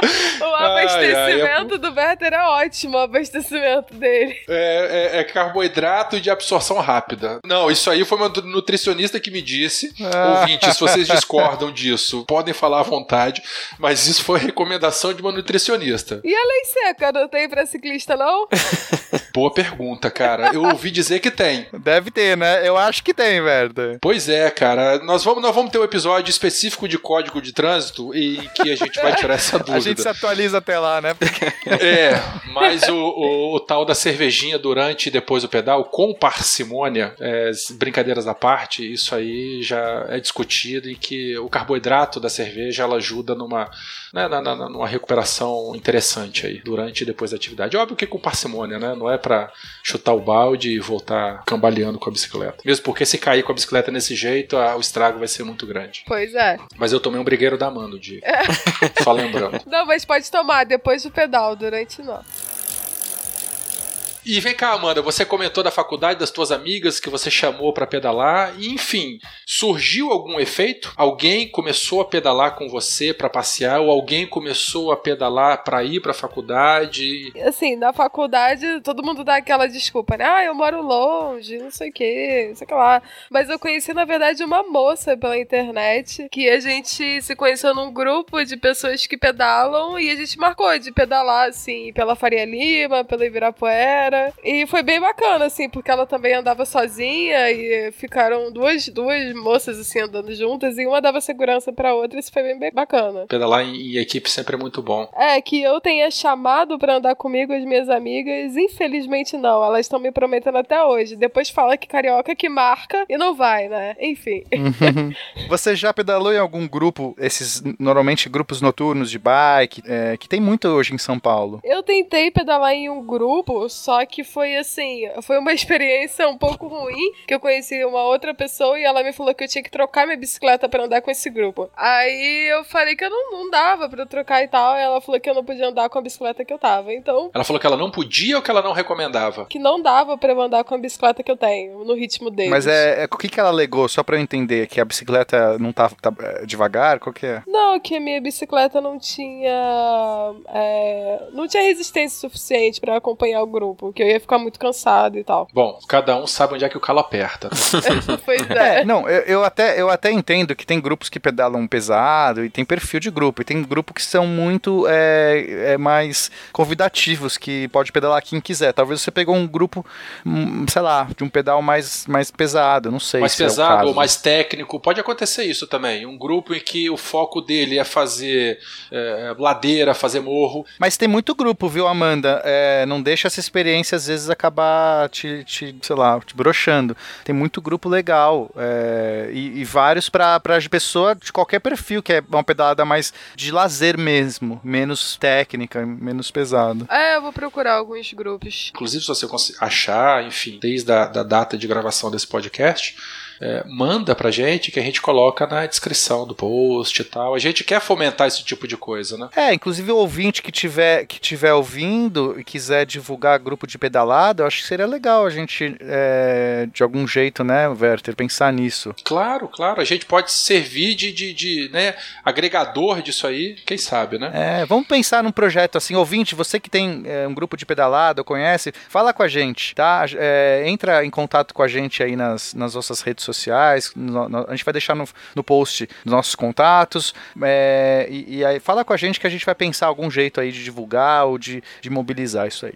D: (laughs) o
A: Ai, ai,
D: abastecimento do Werther é ótimo, o abastecimento dele.
A: É, é- é carboidrato de absorção rápida. Não, isso aí foi uma nutricionista que me disse.
C: Ah.
A: Ouvintes, se vocês (laughs) discordam disso, podem falar à vontade, mas isso foi recomendação de uma nutricionista.
D: E a lei seca, não tem pra ciclista, não?
A: Boa pergunta, cara. Eu ouvi dizer que tem.
C: Deve ter, né? Eu acho que tem, Werther.
A: Pois é, cara. Nós vamos, nós vamos ter um episódio específico de código de trânsito em que a gente vai tirar essa dúvida. (laughs)
C: A gente se atualiza até lá, né?
A: É, mas o, o- o tal da cervejinha durante e depois do pedal, com parcimônia, é, brincadeiras à parte, isso aí já é discutido e que o carboidrato da cerveja ela ajuda numa, né, na- na- numa recuperação interessante aí, durante e depois da atividade. Óbvio que com parcimônia, né? Não é pra chutar o balde e voltar cambaleando com a bicicleta. Mesmo porque se cair com a bicicleta desse jeito, a- o estrago vai ser muito grande.
D: Pois é.
A: Mas eu tomei um brigueiro da Mano, de... (laughs) só lembrando.
D: Não, mas pode tomar depois do pedal, durante não.
A: E vem cá, Amanda, você comentou da faculdade das tuas amigas que você chamou pra pedalar, e enfim, surgiu algum efeito? Alguém começou a pedalar com você pra passear ou alguém começou a pedalar pra ir pra faculdade?
D: Assim, na faculdade, todo mundo dá aquela desculpa, né? Ah, eu moro longe, não sei o que, não sei o que lá. Mas eu conheci, na verdade, uma moça pela internet que a gente se conheceu num grupo de pessoas que pedalam e a gente marcou de pedalar, assim, pela Faria Lima, pela Ibirapuera. E foi bem bacana, assim, porque ela também andava sozinha e ficaram duas, duas moças, assim, andando juntas e uma dava segurança pra outra. Isso foi bem, bem bacana.
A: Pedalar em, em equipe sempre é muito bom.
D: É, que eu tenha chamado pra andar comigo as minhas amigas, infelizmente não. Elas estão me prometendo até hoje. Depois fala que carioca que marca e não vai, né? Enfim. (laughs)
C: Você já pedalou em algum grupo, esses normalmente grupos noturnos de bike, é, que tem muito hoje em São Paulo?
D: Eu tentei pedalar em um grupo, só que foi assim, foi uma (laughs) experiência um pouco ruim, que eu conheci uma outra pessoa e ela me falou que eu tinha que trocar minha bicicleta para andar com esse grupo. Aí eu falei que eu não, não dava para trocar e tal, e ela falou que eu não podia andar com a bicicleta que eu tava. Então,
A: Ela falou que ela não podia ou que ela não recomendava?
D: que não dava para eu andar com a bicicleta que eu tenho, no ritmo deles.
C: Mas é, é- o que, que ela alegou, só pra eu entender, que a bicicleta não tá, tá, é, devagar? Qual que é?
D: Não, que a minha bicicleta não tinha. é, não tinha resistência suficiente pra acompanhar o grupo, que eu ia ficar muito cansado e tal.
A: Bom, cada um sabe onde é que o calo aperta. (laughs)
D: pois
C: É,
D: é.
C: não, eu, eu até, eu até entendo que tem grupos que pedalam pesado e tem perfil de grupo, e tem grupo que são muito é, é, mais convidativos, que pode pedalar quem quiser. Talvez você pegou um grupo, hum, sei lá, de um pedal mais, mais pesado, não sei
A: mais
C: se é o
A: pesado
C: caso.
A: ou mais técnico. Pode acontecer isso também. Um grupo em que o foco dele é fazer é, ladeira, fazer morro.
C: Mas tem muito grupo, viu, Amanda? É, não deixa essa experiência, às vezes, acabar te, te sei lá, te broxando. Tem muito grupo legal. é, e, e vários pra, pra pessoa de qualquer perfil, que é uma pedalada mais de lazer mesmo. Menos técnica, menos pesado.
D: É, eu vou procurar alguns grupos.
A: Inclusive, se você achar, enfim, desde a da data de gravação desse podcast, é, manda pra gente que a gente coloca na descrição do post e tal. A gente quer fomentar esse tipo de coisa, né?
C: É, inclusive o ouvinte que tiver, que tiver ouvindo e quiser divulgar grupo de pedalada, eu acho que seria legal a gente, é, de algum jeito, né, Werther, pensar nisso.
A: Claro, claro. A gente pode servir de, de, de, né, agregador disso aí, quem sabe, né?
C: É, vamos pensar num projeto assim, ouvinte, você que tem é, um grupo de pedalada conhece, fala com a gente, tá? É, entra em contato com a gente aí nas, nas nossas redes sociais, no- no- a gente vai deixar no, no post os nossos contatos, é, e, e aí fala com a gente que a gente vai pensar algum jeito aí de divulgar ou de, de mobilizar isso aí.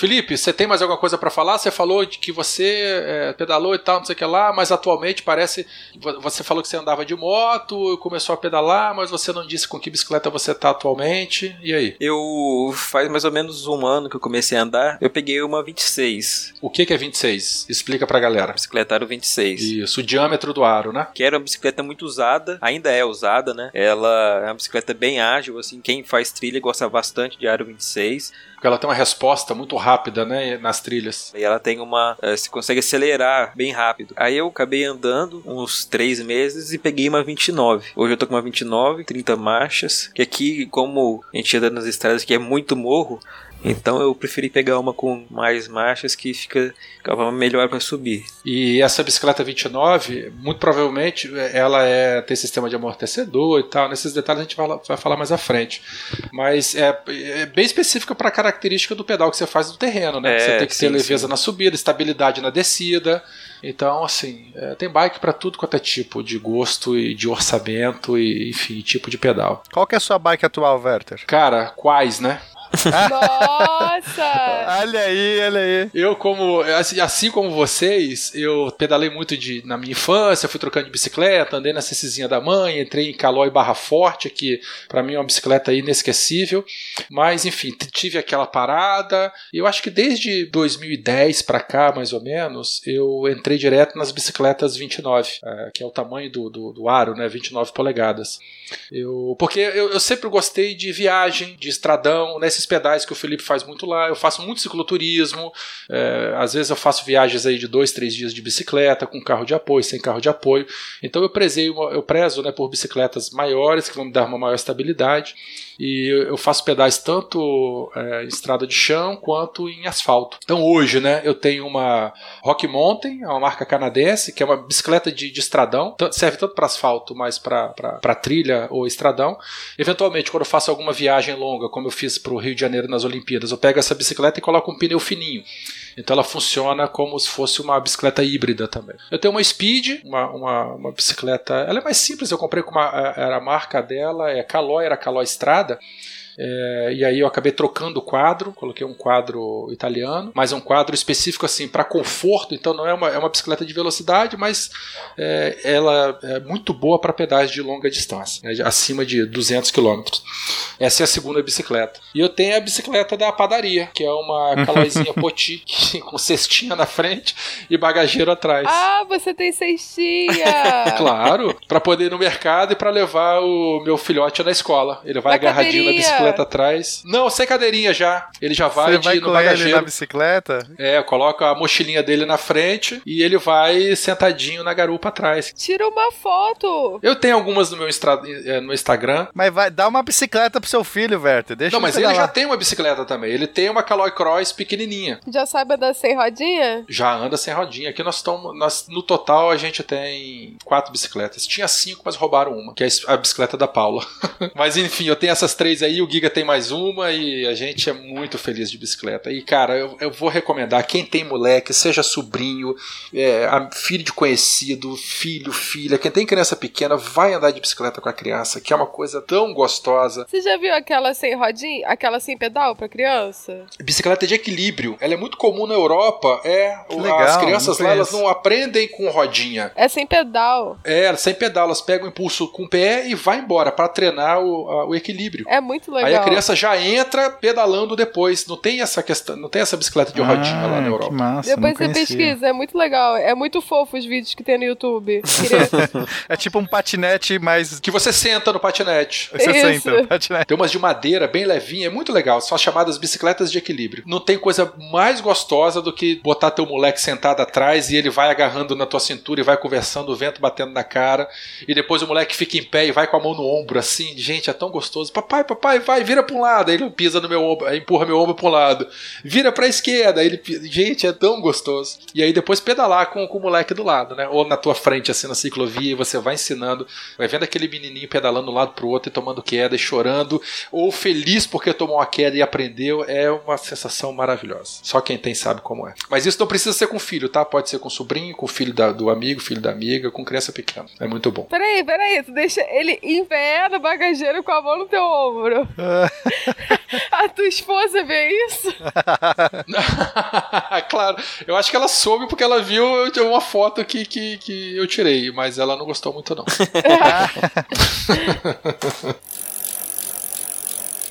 A: Felipe, você tem mais alguma coisa pra falar? Você falou de que você é, pedalou e tal, não sei o que lá, mas atualmente parece. vo- Você falou que você andava de moto, começou a pedalar, mas você não disse com que bicicleta você tá atualmente. E aí?
B: Eu faz mais ou menos um ano que eu comecei a andar. Eu peguei uma 26,
A: O que, que é 26? Explica pra galera.
B: bicicleta aro 26.
A: Isso, o diâmetro do aro, né?
B: Que era uma bicicleta muito usada, ainda é usada, né? Ela é uma bicicleta bem ágil, assim. Quem faz trilha gosta bastante de aro 26.
A: Porque ela tem uma resposta muito rápida, né, nas trilhas.
B: E ela tem uma. eh, Você consegue acelerar bem rápido. Aí eu acabei andando uns três meses e peguei uma 29. Hoje eu tô com uma 29, 30 marchas. Que aqui, como a gente anda nas estradas que é muito morro. Então eu preferi pegar uma com mais marchas que fica ficava melhor para subir.
A: E essa bicicleta 29, muito provavelmente, ela é, tem sistema de amortecedor e tal. Nesses detalhes a gente vai, vai falar mais à frente. Mas é, é bem específica para a característica do pedal que você faz no terreno, né?
B: É,
A: você tem que ter
B: sim,
A: leveza
B: sim.
A: na subida, estabilidade na descida. Então, assim, é, tem bike para tudo quanto é tipo de gosto e de orçamento e, enfim, tipo de pedal.
C: Qual que é a sua bike atual, Werther?
A: Cara, quais, né?
D: Nossa! (laughs)
C: olha aí, olha aí.
A: Eu, como assim, assim como vocês, eu pedalei muito de, na minha infância, fui trocando de bicicleta, andei na CCzinha da mãe, entrei em Calói Barra Forte, que para mim é uma bicicleta inesquecível. Mas, enfim, tive aquela parada. E eu acho que desde 2010 para cá, mais ou menos, eu entrei direto nas bicicletas 29, eh, que é o tamanho do, do, do aro, né? 29 polegadas. Eu, porque eu, eu sempre gostei de viagem, de estradão, nesses pedais que o Felipe faz muito lá. Eu faço muito cicloturismo, é, às vezes eu faço viagens aí de dois, três dias de bicicleta, com carro de apoio, sem carro de apoio. Então eu prezei, eu prezo né, por bicicletas maiores, que vão me dar uma maior estabilidade. E eu- faço pedais tanto é, em estrada de chão quanto em asfalto. Então hoje, né, eu tenho uma Rock Mountain, é uma marca canadense, que é uma bicicleta de, de estradão, serve tanto para asfalto, mas para trilha ou estradão. Eventualmente, quando eu faço alguma viagem longa, como eu fiz para o Rio de Janeiro nas Olimpíadas, eu pego essa bicicleta e coloco um pneu fininho. Então ela funciona como se fosse uma bicicleta híbrida também. Eu tenho uma Speed, uma, uma, uma bicicleta. Ela é mais simples, eu comprei com uma. Era a marca dela, é Caloi, era Caloi Estrada. É, e aí eu acabei trocando o quadro, coloquei um quadro italiano, mas é um quadro específico assim para conforto, então não é uma, é uma bicicleta de velocidade, mas é, ela é muito boa para pedais de longa distância, né, acima de 200 km. Essa é a segunda bicicleta. E eu tenho a bicicleta da padaria, que é uma calóizinha (laughs) poti com cestinha na frente e bagageiro atrás.
D: Ah, você tem cestinha! (laughs)
A: Claro, para poder ir no mercado e para levar o meu filhote na escola. Ele vai
D: Na
A: agarradinho na
D: cadeirinha.
A: Bicicleta atrás. Não, sem cadeirinha já. Ele já vai,
C: Você
A: de,
C: vai
A: no
C: com ele
A: bagageiro.
C: na bicicleta?
A: É, coloca a mochilinha dele na frente e ele vai sentadinho na garupa atrás.
D: Tira uma foto.
A: Eu tenho algumas no meu instra- eh, no Instagram.
C: Mas vai dar uma bicicleta pro seu filho, Werther. Deixa
A: Não, mas ele já
C: lá.
A: tem uma bicicleta também. Ele tem uma Caloi Cross pequenininha.
D: Já sabe andar sem rodinha?
A: Já anda sem rodinha. Aqui nós estamos. Nós, no total a gente tem quatro bicicletas. Tinha cinco, mas roubaram uma, que é a bicicleta da Paula. (laughs) mas enfim, eu tenho essas três aí, o Giga tem mais uma e a gente é muito feliz de bicicleta. E cara, eu, eu vou recomendar: quem tem moleque, seja sobrinho, é, filho de conhecido, filho, filha, quem tem criança pequena, vai andar de bicicleta com a criança, que é uma coisa tão gostosa.
D: Você já viu aquela sem rodinha? Aquela sem pedal pra criança?
A: Bicicleta de equilíbrio. Ela é muito comum na Europa. É, o-
C: legal,
A: as crianças lá elas não aprendem com rodinha.
D: É sem pedal.
A: É, sem pedal, elas pegam o impulso com o pé e vai embora para treinar o, a- o equilíbrio.
D: É muito legal.
A: Aí a criança já entra pedalando depois. Não tem essa questão, não tem essa bicicleta de rodinha lá
C: Ah,
A: na
C: Que
A: Europa.
C: massa,
D: Depois você
C: conhecia.
D: pesquisa, é muito legal. É muito fofo os vídeos que tem no YouTube. (laughs)
C: É tipo um patinete, mas
A: Que você senta no patinete.
C: você
D: Isso.
C: senta, um patinete.
A: Tem umas de madeira bem levinha, é muito legal. São as chamadas bicicletas de equilíbrio. Não tem coisa mais gostosa do que botar teu moleque sentado atrás e ele vai agarrando na tua cintura e vai conversando, o vento batendo na cara. E depois o moleque fica em pé e vai com a mão no ombro, assim. Gente, é tão gostoso. Papai, papai, vai, vira pra um lado. Aí ele pisa no meu ombro, empurra meu ombro pra um lado. Vira pra esquerda. Aí ele, gente, é tão gostoso. E aí depois pedalar com, com o moleque do lado, né? Ou na tua frente, assim, na ciclovia, e você vai ensinando, vai vendo aquele menininho pedalando de um lado pro outro e tomando queda e chorando, ou feliz porque tomou uma queda e aprendeu, é uma sensação maravilhosa. Só quem tem sabe como é. Mas isso não precisa ser com filho, tá? Pode ser com sobrinho, com filho da- do amigo, filho da amiga, com criança pequena. É muito bom.
D: Peraí, peraí, tu deixa ele em pé no bagageiro com a mão no teu ombro. (laughs) a tua esposa vê isso? (laughs)
A: claro, eu acho que ela soube porque ela viu uma foto que, que, que eu tirei, mas ela não gostou muito, não. (laughs)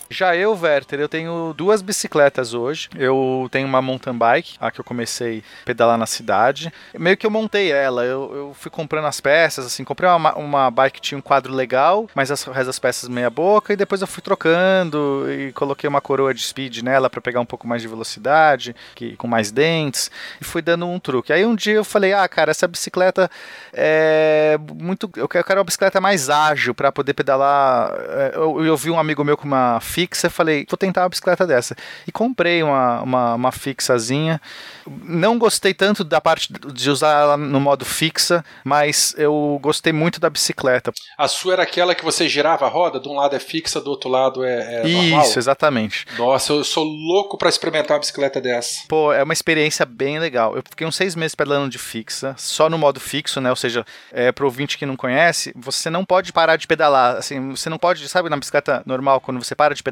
C: Já eu, Werther, eu tenho duas bicicletas hoje. Eu tenho uma mountain bike, a que eu comecei a pedalar na cidade. Meio que eu montei ela, eu, eu fui comprando as peças, assim, comprei uma, uma bike que tinha um quadro legal, mas as, das peças meia boca, e depois eu fui trocando e coloquei uma coroa de speed nela para pegar um pouco mais de velocidade, que, com mais dentes, e fui dando um truque. Aí um dia eu falei, ah, cara, essa bicicleta é muito. Eu quero eu quero uma bicicleta mais ágil para poder pedalar. É, Eu, eu vi um amigo meu com uma fixa e falei, vou tentar uma bicicleta dessa. E comprei uma, uma, uma fixazinha. Não gostei tanto da parte de usar ela no modo fixa, mas eu gostei muito da bicicleta.
A: A sua era aquela que você girava a roda, de um lado é fixa, do outro lado é, é normal?
C: Isso, exatamente.
A: Nossa, eu sou louco pra experimentar uma bicicleta dessa.
C: Pô, é uma experiência bem legal. Eu fiquei uns seis meses pedalando de fixa, só no modo fixo, né? Ou seja, é, pro ouvinte que não conhece, você não pode parar de pedalar. Assim, você não pode, sabe, na bicicleta normal, quando você para de pedalar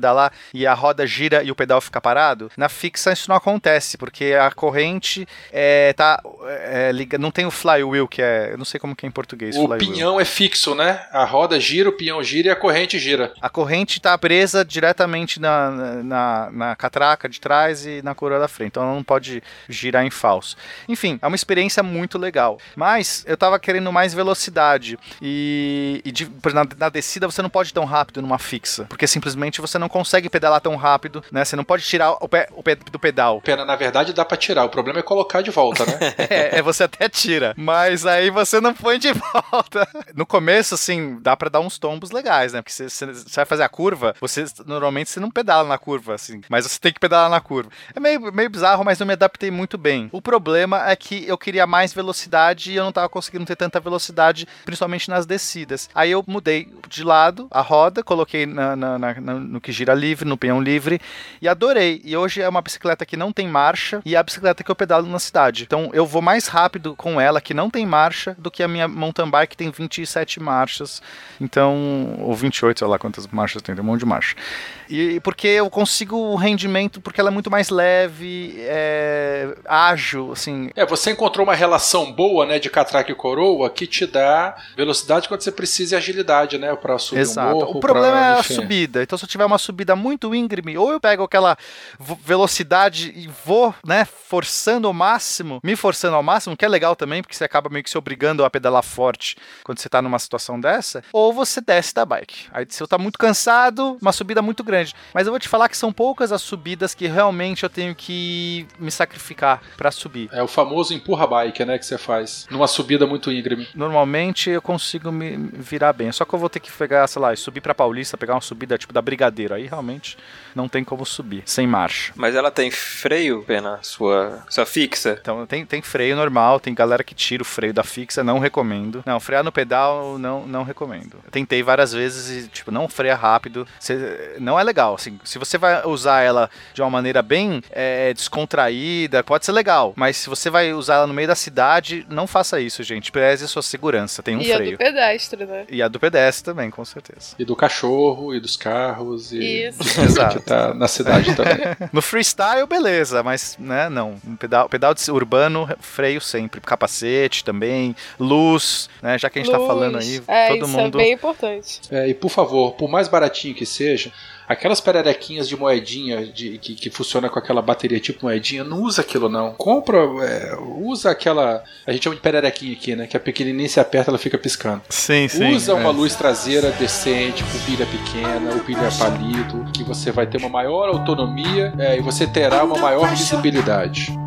C: e a roda gira e o pedal fica parado? Na fixa isso não acontece, porque a corrente é, tá, é, liga, não tem o flywheel, que é. Eu não sei como que é em português.
A: O
C: flywheel.
A: pinhão é fixo, né? A roda gira, o pinhão gira e a corrente gira.
C: A corrente está presa diretamente na, na, na catraca de trás e na coroa da frente, então ela não pode girar em falso. Enfim, é uma experiência muito legal. Mas eu tava querendo mais velocidade e, e de- na, na descida você não pode ir tão rápido numa fixa, porque simplesmente você não consegue pedalar tão rápido, né? Você não pode tirar o pé, o pé do pedal.
A: Pena, na verdade dá pra tirar. O problema é colocar de volta, né? (laughs)
C: É, é, você até tira, mas aí você não põe de (laughs) volta. No começo, assim, dá pra dar uns tombos legais, né? Porque você, você- vai fazer a curva, você normalmente você não pedala na curva, assim, mas você tem que pedalar na curva. É meio, meio bizarro, mas eu me adaptei muito bem. O problema é que eu queria mais velocidade e eu não tava conseguindo ter tanta velocidade, principalmente nas descidas. Aí eu mudei de lado a roda, coloquei na- na- na- no que gira livre, no pinhão livre, e adorei. E hoje é uma bicicleta que não tem marcha e é a bicicleta que eu pedalo na cidade. Então eu vou mais rápido com ela, que não tem marcha, do que a minha mountain bike, que tem 27 marchas. Então, ou 28, sei lá quantas marchas tem, tem um monte de marcha. E porque eu consigo o rendimento, porque ela é muito mais leve, é, ágil, assim.
A: É, você encontrou uma relação boa, né, de catraca e coroa que te dá velocidade quando você precisa e agilidade, né, pra subir
C: Exato.
A: um morro.
C: o problema
A: pra,
C: é a
A: enfim.
C: subida. Então, se eu tiver uma subida muito íngreme, ou eu pego aquela velocidade e vou, né, forçando ao máximo, me forçando forçando ao máximo, que é legal também, porque você acaba meio que se obrigando a pedalar forte quando você tá numa situação dessa, ou você desce da bike. Aí se eu tá muito cansado, uma subida muito grande. Mas eu vou te falar que são poucas as subidas que realmente eu tenho que me sacrificar para subir.
A: É o famoso empurra bike, né, que você faz numa subida muito íngreme.
C: Normalmente eu consigo me virar bem. Só que eu vou ter que pegar, sei lá, subir para Paulista, pegar uma subida tipo da Brigadeiro. Aí realmente não tem como subir sem marcha.
B: Mas ela tem freio, pena, sua, sua fixa?
C: Então tem, tem freio normal, tem galera que tira o freio da fixa, não recomendo. Não, frear no pedal não, não recomendo. Eu tentei várias vezes e, tipo, não freia rápido. Você, não é legal. Assim, se você vai usar ela de uma maneira bem é, descontraída, pode ser legal. Mas se você vai usar ela no meio da cidade, não faça isso, gente. Preze a sua segurança. Tem um
D: e
C: freio.
D: a do pedestre, né?
C: E a do pedestre também, com certeza.
A: E do cachorro, e dos carros, e
D: Isso.
C: Exato.
A: que tá na cidade também. (laughs)
C: No freestyle, beleza, mas né, não. Um pedal, pedal de urbano, freio sempre. Capacete também, luz, né? Já que a gente tá
D: Luz.
C: falando aí,
D: é,
C: todo
D: isso
C: mundo.
D: é bem importante.
A: É, e por favor, por mais baratinho que seja, aquelas pererequinhas de moedinha de, que, que funciona com aquela bateria tipo moedinha, não usa aquilo não. Compra, é, usa aquela. A gente chama de pererequinha aqui, né? Que a pequenininha se aperta, ela fica piscando.
C: Sim, sim.
A: Usa uma
C: é.
A: luz traseira decente, com pilha pequena, ou pilha palito, que você vai ter uma maior autonomia é, e você terá uma maior visibilidade.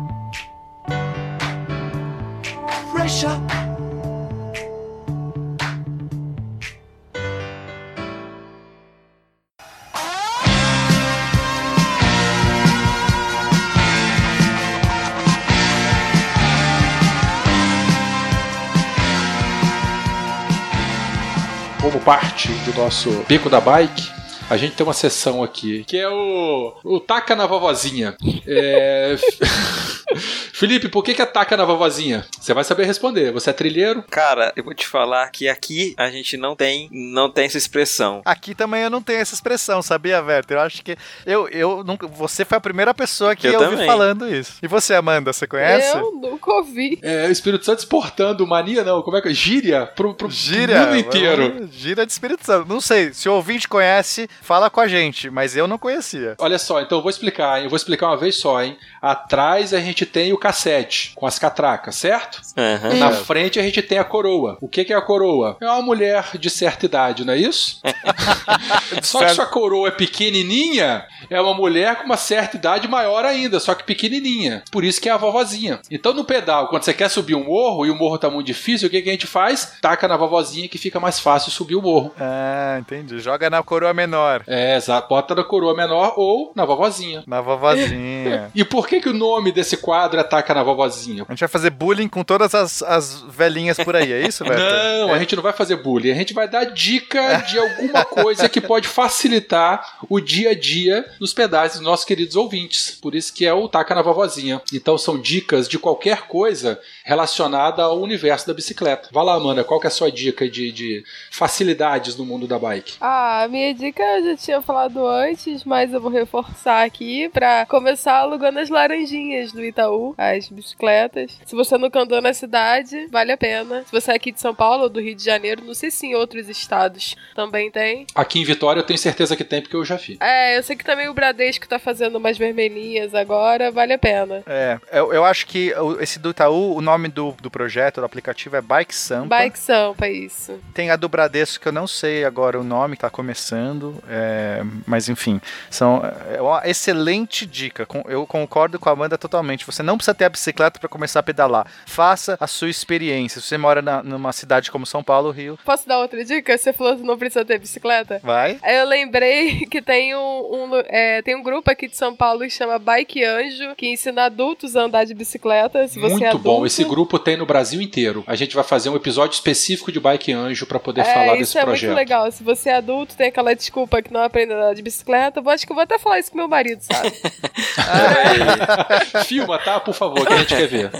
A: Parte do nosso Beco da Bike, a gente tem uma sessão aqui que é o, o Taca na Vovozinha. É... (laughs) (laughs) Felipe, por que, que é Taca na Vovozinha? Você vai saber responder. Você é trilheiro?
B: Cara, eu vou te falar que aqui a gente não tem, não tem essa expressão.
C: Aqui também eu não tenho essa expressão, sabia, Werther? Eu acho que eu, eu nunca, você foi a primeira pessoa que
B: Eu
C: eu, ouvi falando isso. E você, Amanda, você conhece?
D: Eu nunca ouvi.
A: É, o Espírito Santo exportando mania, não. Como é que é? Gíria pro, pro
C: Gira,
A: mundo inteiro.
C: Gira de Espírito Santo. Não sei, se o ouvinte conhece, fala com a gente, mas eu não conhecia.
A: Olha só, então eu vou explicar, hein? Eu vou explicar uma vez só, hein? Atrás a gente tem o cassete com as catracas, certo?
B: Aham.
A: Na frente a gente tem a coroa. O que que é a coroa? É uma mulher de certa idade, não é isso? (laughs) só que sua coroa é pequenininha, é uma mulher com uma certa idade maior ainda, só que pequenininha. Por isso que é a vovozinha. Então no pedal, quando você quer subir um morro e o morro tá muito difícil, o que que a gente faz? Taca na vovozinha que fica mais fácil subir o morro.
C: Ah, entendi. Joga na coroa menor,
A: É, exato. Bota na coroa menor ou na vovozinha.
C: na vovozinha. (laughs)
A: E por que, que o nome desse quadro é Taca na Vovozinha?
C: A gente vai fazer bullying com todas as, as velhinhas por aí, é isso, Werther? (laughs)
A: Não, a gente não vai fazer bullying, a gente vai dar dica de alguma coisa que pode facilitar o dia a dia nos pedais dos nossos queridos ouvintes. Por isso que é o Taca na Vovozinha. Então são dicas de qualquer coisa relacionada ao universo da bicicleta. Vai lá, Amanda, qual que é a sua dica de, de facilidades no mundo da bike?
D: Ah, a minha dica eu já tinha falado antes, mas eu vou reforçar aqui pra começar alugando as laranjinhas do Itaú, as bicicletas. Se você nunca andou na cidade, vale a pena. Se você é aqui de São Paulo ou do Rio de Janeiro, não sei se em outros estados também tem.
A: Aqui em Vitória eu tenho certeza que tem, porque eu já vi.
D: É, eu sei que também o Bradesco tá fazendo umas vermelhinhas agora, vale a pena.
C: É, eu, eu acho que esse do Itaú, o nome do, do projeto, do aplicativo é Bike Sampa.
D: Bike Sampa, isso.
C: Tem a do Bradesco, que eu não sei agora o nome, tá começando, é, mas enfim, são é uma excelente dica. com- Eu concordo com a Amanda totalmente. Você não precisa ter a bicicleta para começar a pedalar. Faça a sua experiência. Se você mora na- numa cidade como São Paulo, Rio,
D: Posso dar outra dica? Você falou que não precisa ter bicicleta?
C: vai.
D: Aí eu lembrei (laughs) que tem um, um, é, tem um grupo aqui de São Paulo que chama Bike Anjo, que ensina adultos a andar de bicicleta. Se você
A: Muito
D: é adulto.
A: bom. Esse grupo tem no Brasil inteiro. A gente vai fazer um episódio específico de Bike Anjo para poder
D: é,
A: falar
D: isso
A: desse
D: é
A: projeto.
D: muito legal. Se você é adulto, tem aquela desculpa que não aprende a andar de bicicleta, eu acho que eu vou até falar isso com meu marido, sabe? (laughs)
A: Filma, tá? Por favor, que a gente quer ver.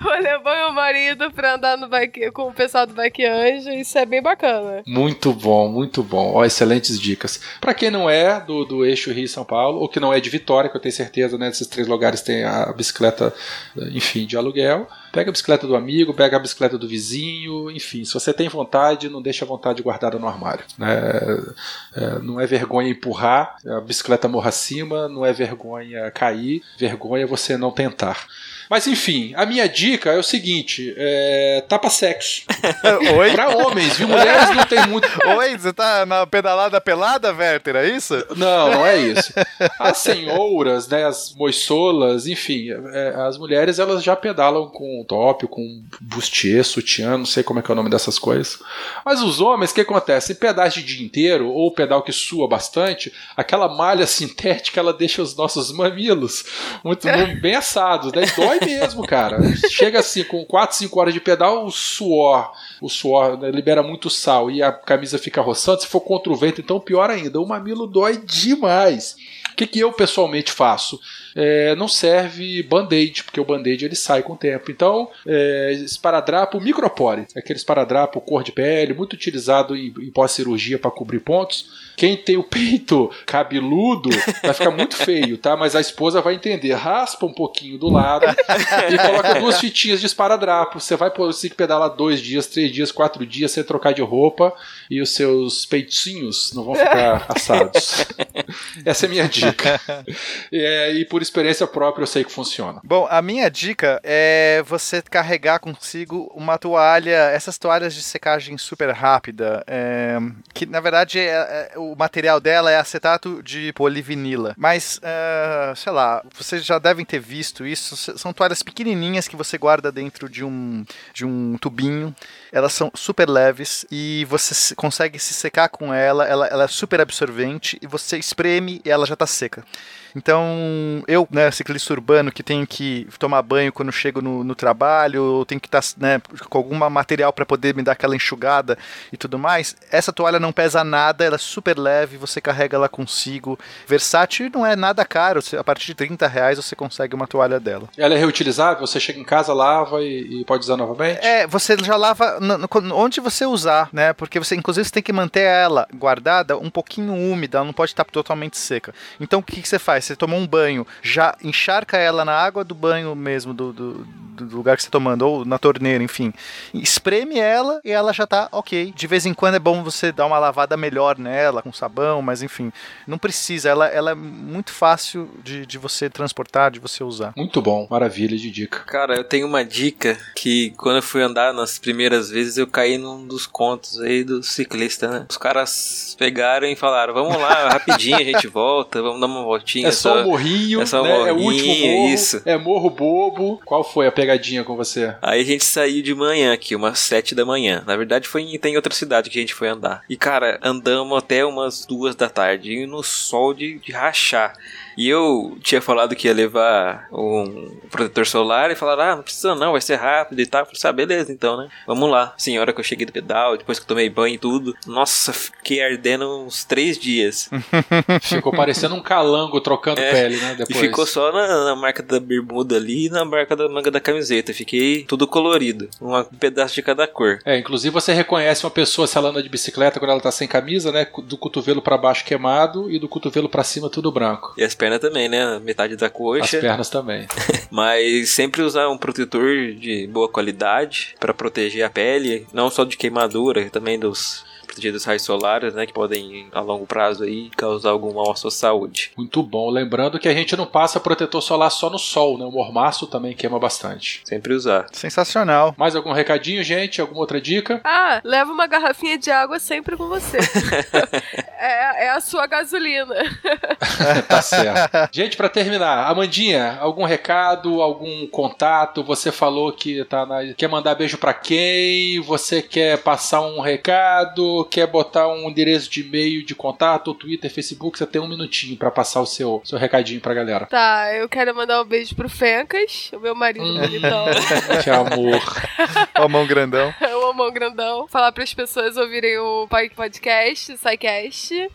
D: vou levar marido pra andar no bike, com o pessoal do Bike Anjo, isso é bem bacana.
A: Muito bom, muito bom. Ó, excelentes dicas. Para quem não é do, do eixo Rio e São Paulo, ou que não é de Vitória, que eu tenho certeza, né? Desses três lugares tem a bicicleta, enfim, de aluguel. Pega a bicicleta do amigo, pega a bicicleta do vizinho, enfim, se você tem vontade, não deixa a vontade guardada no armário. né? É, não é vergonha empurrar a bicicleta morra acima, não é vergonha cair, vergonha é você não tentar. Mas enfim, a minha dica é o seguinte: é, tapa sexo. (laughs)
C: Oi?
A: Pra homens, viu? Mulheres não tem muito.
C: Oi, você tá na pedalada pelada, Werther, é isso?
A: Não, não é isso. As senhoras, né, as moissolas, enfim, é, as mulheres elas já pedalam com top, com bustier, sutiã, não sei como é que é o nome dessas coisas. Mas os homens, o que acontece? Pedais de dia inteiro, ou pedal que sua bastante, aquela malha sintética ela deixa os nossos mamilos muito bem assados, né? Dói mesmo, cara. Chega assim, com 4, 5 horas de pedal, o suor, o suor né, libera muito sal e a camisa fica roçando. Se for contra o vento, então pior ainda, o mamilo dói demais. O que, que eu pessoalmente faço? É, não serve band-aid, porque o band-aid ele sai com o tempo. Então, é, esparadrapo micropore, aquele esparadrapo cor de pele, muito utilizado em, em pós-cirurgia para cobrir pontos. Quem tem o peito (laughs) cabeludo vai ficar muito feio, tá? Mas a esposa vai entender. Raspa um pouquinho do lado (laughs) e coloca duas fitinhas de esparadrapo. Você vai conseguir pedalar dois dias, três dias, quatro dias sem trocar de roupa e os seus peitinhos não vão ficar (laughs) assados. Essa é a minha dica. É, e por experiência própria eu sei que funciona.
C: Bom, a minha dica é você carregar consigo uma toalha, essas toalhas de secagem super rápida, é, que na verdade é, é, o material dela é acetato de polivinila. Mas, é, sei lá, vocês já devem ter visto isso. São toalhas pequenininhas que você guarda dentro de um, de um tubinho. Elas são super leves e você consegue se secar com ela. Ela, ela é super absorvente e você espreme e ela já está seca. Então, eu, né, ciclista urbano que tenho que tomar banho quando chego no, no trabalho, ou tenho que estar tá, né, com algum material para poder me dar aquela enxugada e tudo mais, essa toalha não pesa nada, ela é super leve, você carrega ela consigo. Versátil não é nada caro, a partir de 30 reais você consegue uma toalha dela.
A: Ela é reutilizável? Você chega em casa, lava e, e pode usar novamente?
C: É, você já lava no, no, onde você usar, né? Porque você, inclusive, você tem que manter ela guardada um pouquinho úmida, ela não pode estar totalmente seca. Então, o que, que você faz? Você tomou um banho, já encharca ela na água do banho mesmo, do, do, do lugar que você está tomando, ou na torneira, enfim. Espreme ela e ela já tá ok. De vez em quando é bom você dar uma lavada melhor nela, com sabão, mas enfim, não precisa. Ela, ela é muito fácil de, de você transportar, de você usar.
A: Muito bom, maravilha de dica.
B: Cara, eu tenho uma dica que quando eu fui andar nas primeiras vezes eu caí num dos contos aí do ciclista, né? Os caras pegaram e falaram: vamos lá, rapidinho a gente (laughs) volta, vamos dar uma voltinha.
A: É só, um morrinho,
B: é, só
A: né?
B: morrinho,
A: é o último morro,
B: isso.
A: é morro bobo. Qual foi a pegadinha com você?
B: Aí a gente saiu de manhã aqui, umas sete da manhã. Na verdade foi em, tem outra cidade que a gente foi andar. E cara, andamos até umas duas da tarde, e no sol de, de rachar. E eu tinha falado que ia levar um protetor solar e falaram: ah, não precisa não, vai ser rápido e tal. Eu falei, ah, beleza, então, né? Vamos lá. Assim, a hora que eu cheguei do pedal, depois que eu tomei banho e tudo, nossa, fiquei ardendo uns três dias. (laughs)
A: Ficou parecendo um calango trocando
B: É,
A: pele, né? Depois.
B: E ficou só na, na marca da bermuda ali e na marca da manga da camiseta. Fiquei tudo colorido. Um pedaço de cada cor.
A: É, inclusive você reconhece uma pessoa se ela anda de bicicleta quando ela tá sem camisa, né? Do cotovelo pra baixo queimado e do cotovelo pra cima tudo branco.
B: E as pernas também, né? Metade da
A: As
B: coxa.
A: pernas também. (laughs)
B: Mas sempre usar um protetor de boa qualidade para proteger a pele, não só de queimadura, também dos proteger dos raios solares, né, que podem a longo prazo aí causar algum mal à sua saúde.
A: Muito bom. Lembrando que a gente não passa protetor solar só no sol, né? O mormaço também queima bastante.
B: Sempre usar.
C: Sensacional.
A: Mais algum recadinho, gente? Alguma outra dica?
D: Ah, leva uma garrafinha de água sempre com você. (laughs) é, é a sua gasolina. (laughs)
A: tá certo. Gente, pra terminar, Amandinha, algum recado, algum contato? Você falou que tá na... quer mandar beijo pra quem? Você quer passar um recado? Quer botar um endereço de e-mail de contato, Twitter, Facebook? Você tem um minutinho pra passar o seu, seu recadinho pra galera.
D: Tá, eu quero mandar um beijo pro Fencas, o meu marido
A: Hum.
D: bonitão. (laughs)
A: Que amor.
C: Ó, mão grandão. (laughs)
D: o amor grandão. Falar para as pessoas ouvirem o Pai Podcast, o SciCast.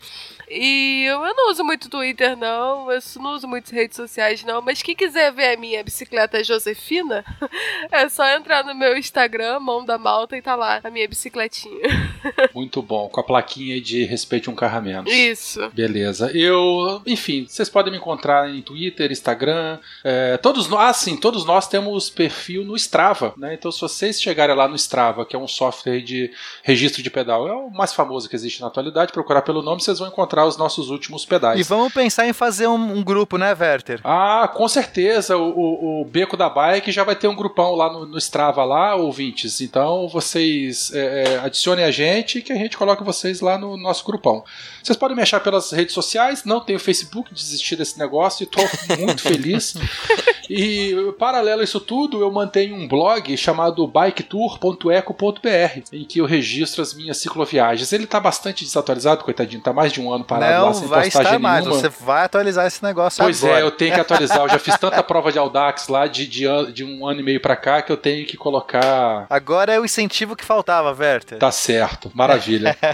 D: E eu, eu não uso muito Twitter, não. Eu não uso muitas redes sociais, não. Mas quem quiser ver a minha bicicleta Josefina, (laughs) é só entrar no meu Instagram, Mão da Malta, e tá lá a minha bicicletinha. (laughs)
A: Muito bom. Com a plaquinha de respeite um carro a menos.
D: Isso.
A: Beleza. Eu, enfim, vocês podem me encontrar em Twitter, Instagram. é, todos nós, ah, sim, todos nós temos perfil no Strava, né? Então, se vocês chegarem lá no Strava, que é um software de registro de pedal, é o mais famoso que existe na atualidade, procurar pelo nome, vocês vão encontrar encontrar os nossos últimos pedais.
C: E vamos pensar em fazer um, um grupo, né, Werther?
A: Ah, com certeza. O, o, o, Beco da Bike já vai ter um grupão lá no, no Strava, lá, ouvintes. Então vocês é, é, adicionem a gente que a gente coloca vocês lá no nosso grupão. Vocês podem me achar pelas redes sociais. Não tenho Facebook, desisti desse negócio e estou muito feliz. (laughs) E paralelo a isso tudo, eu mantenho um blog chamado biketour.eco.br, em que eu registro as minhas cicloviagens. Ele está bastante desatualizado, coitadinho, está mais de um ano parado
C: Não
A: lá sem
C: vai
A: postagem
C: estar mais,
A: nenhuma.
C: você vai atualizar esse negócio
A: Pois
C: agora.
A: é, eu tenho que atualizar. Eu já fiz tanta prova de Audax lá de, de, de um ano e meio pra cá que eu tenho que colocar.
C: Agora é o incentivo que faltava, Werther.
A: Tá certo, maravilha. (laughs)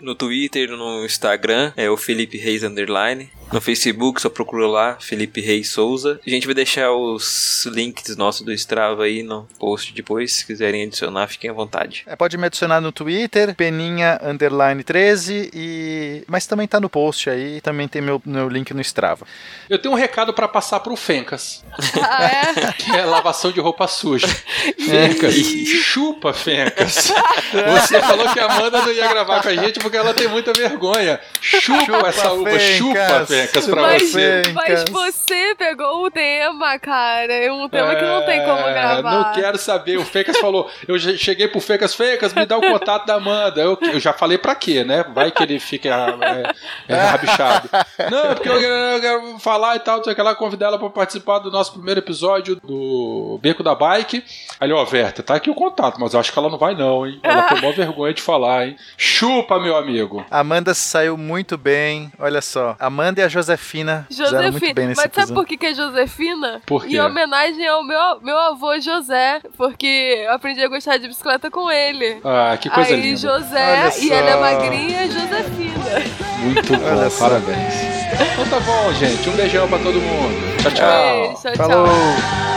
B: No Twitter, no Instagram, é o Felipe Reis Underline. No Facebook, só procura lá, Felipe Reis Souza. A gente vai deixar os links nossos do Strava aí no post depois. Se quiserem adicionar, fiquem à vontade.
C: É, pode me adicionar no Twitter, peninha underline 13, e... mas também tá no post aí, também tem meu, meu link no Strava.
A: Eu tenho um recado pra passar pro Fencas,
D: Ah, é? (laughs)
A: que é lavação de roupa suja. (laughs) Fencas, chupa, Fencas. (laughs) Você falou que a Amanda não ia gravar com a gente porque ela tem muita vergonha. Chupa,
C: Chupa,
A: essa uva,
C: Fencas.
A: chupa, Fencas, pra
D: Mas,
A: você.
C: Fencas.
D: mas você pegou o tema, cara. É um tema que não tem como
A: É,
D: gravar.
A: Não quero saber. O Fecas falou. Eu já cheguei pro Fecas, Fecas, me dá o contato da Amanda. Eu, eu já falei pra quê, né? Vai que ele fica é, é, rabichado. (laughs) Não, porque eu quero, eu quero falar e tal, sei que lá, convidar ela pra participar do nosso primeiro episódio do Beco da Bike. Aí ele, ó, Verta, tá aqui o contato, mas eu acho que ela não vai, não, hein? Ela tem maior vergonha de falar, hein? Chupa, meu amigo.
C: Amanda saiu muito bem, olha só. Amanda e a Josefina fizeram muito
D: Josefina.
C: bem nesse
D: Mas sabe por que, que é Josefina?
A: Por quê?
D: Em homenagem ao meu, meu avô José, porque eu aprendi a gostar de bicicleta com ele.
A: Ah, que coisa
D: Aí
A: linda.
D: José,
C: Olha
D: e ela é magrinha, Josefina.
A: Muito bom, parabéns. Então tá bom, gente. Um beijão pra todo mundo. Tchau, tchau.
D: Beijo, tchau, tchau.
C: Falou!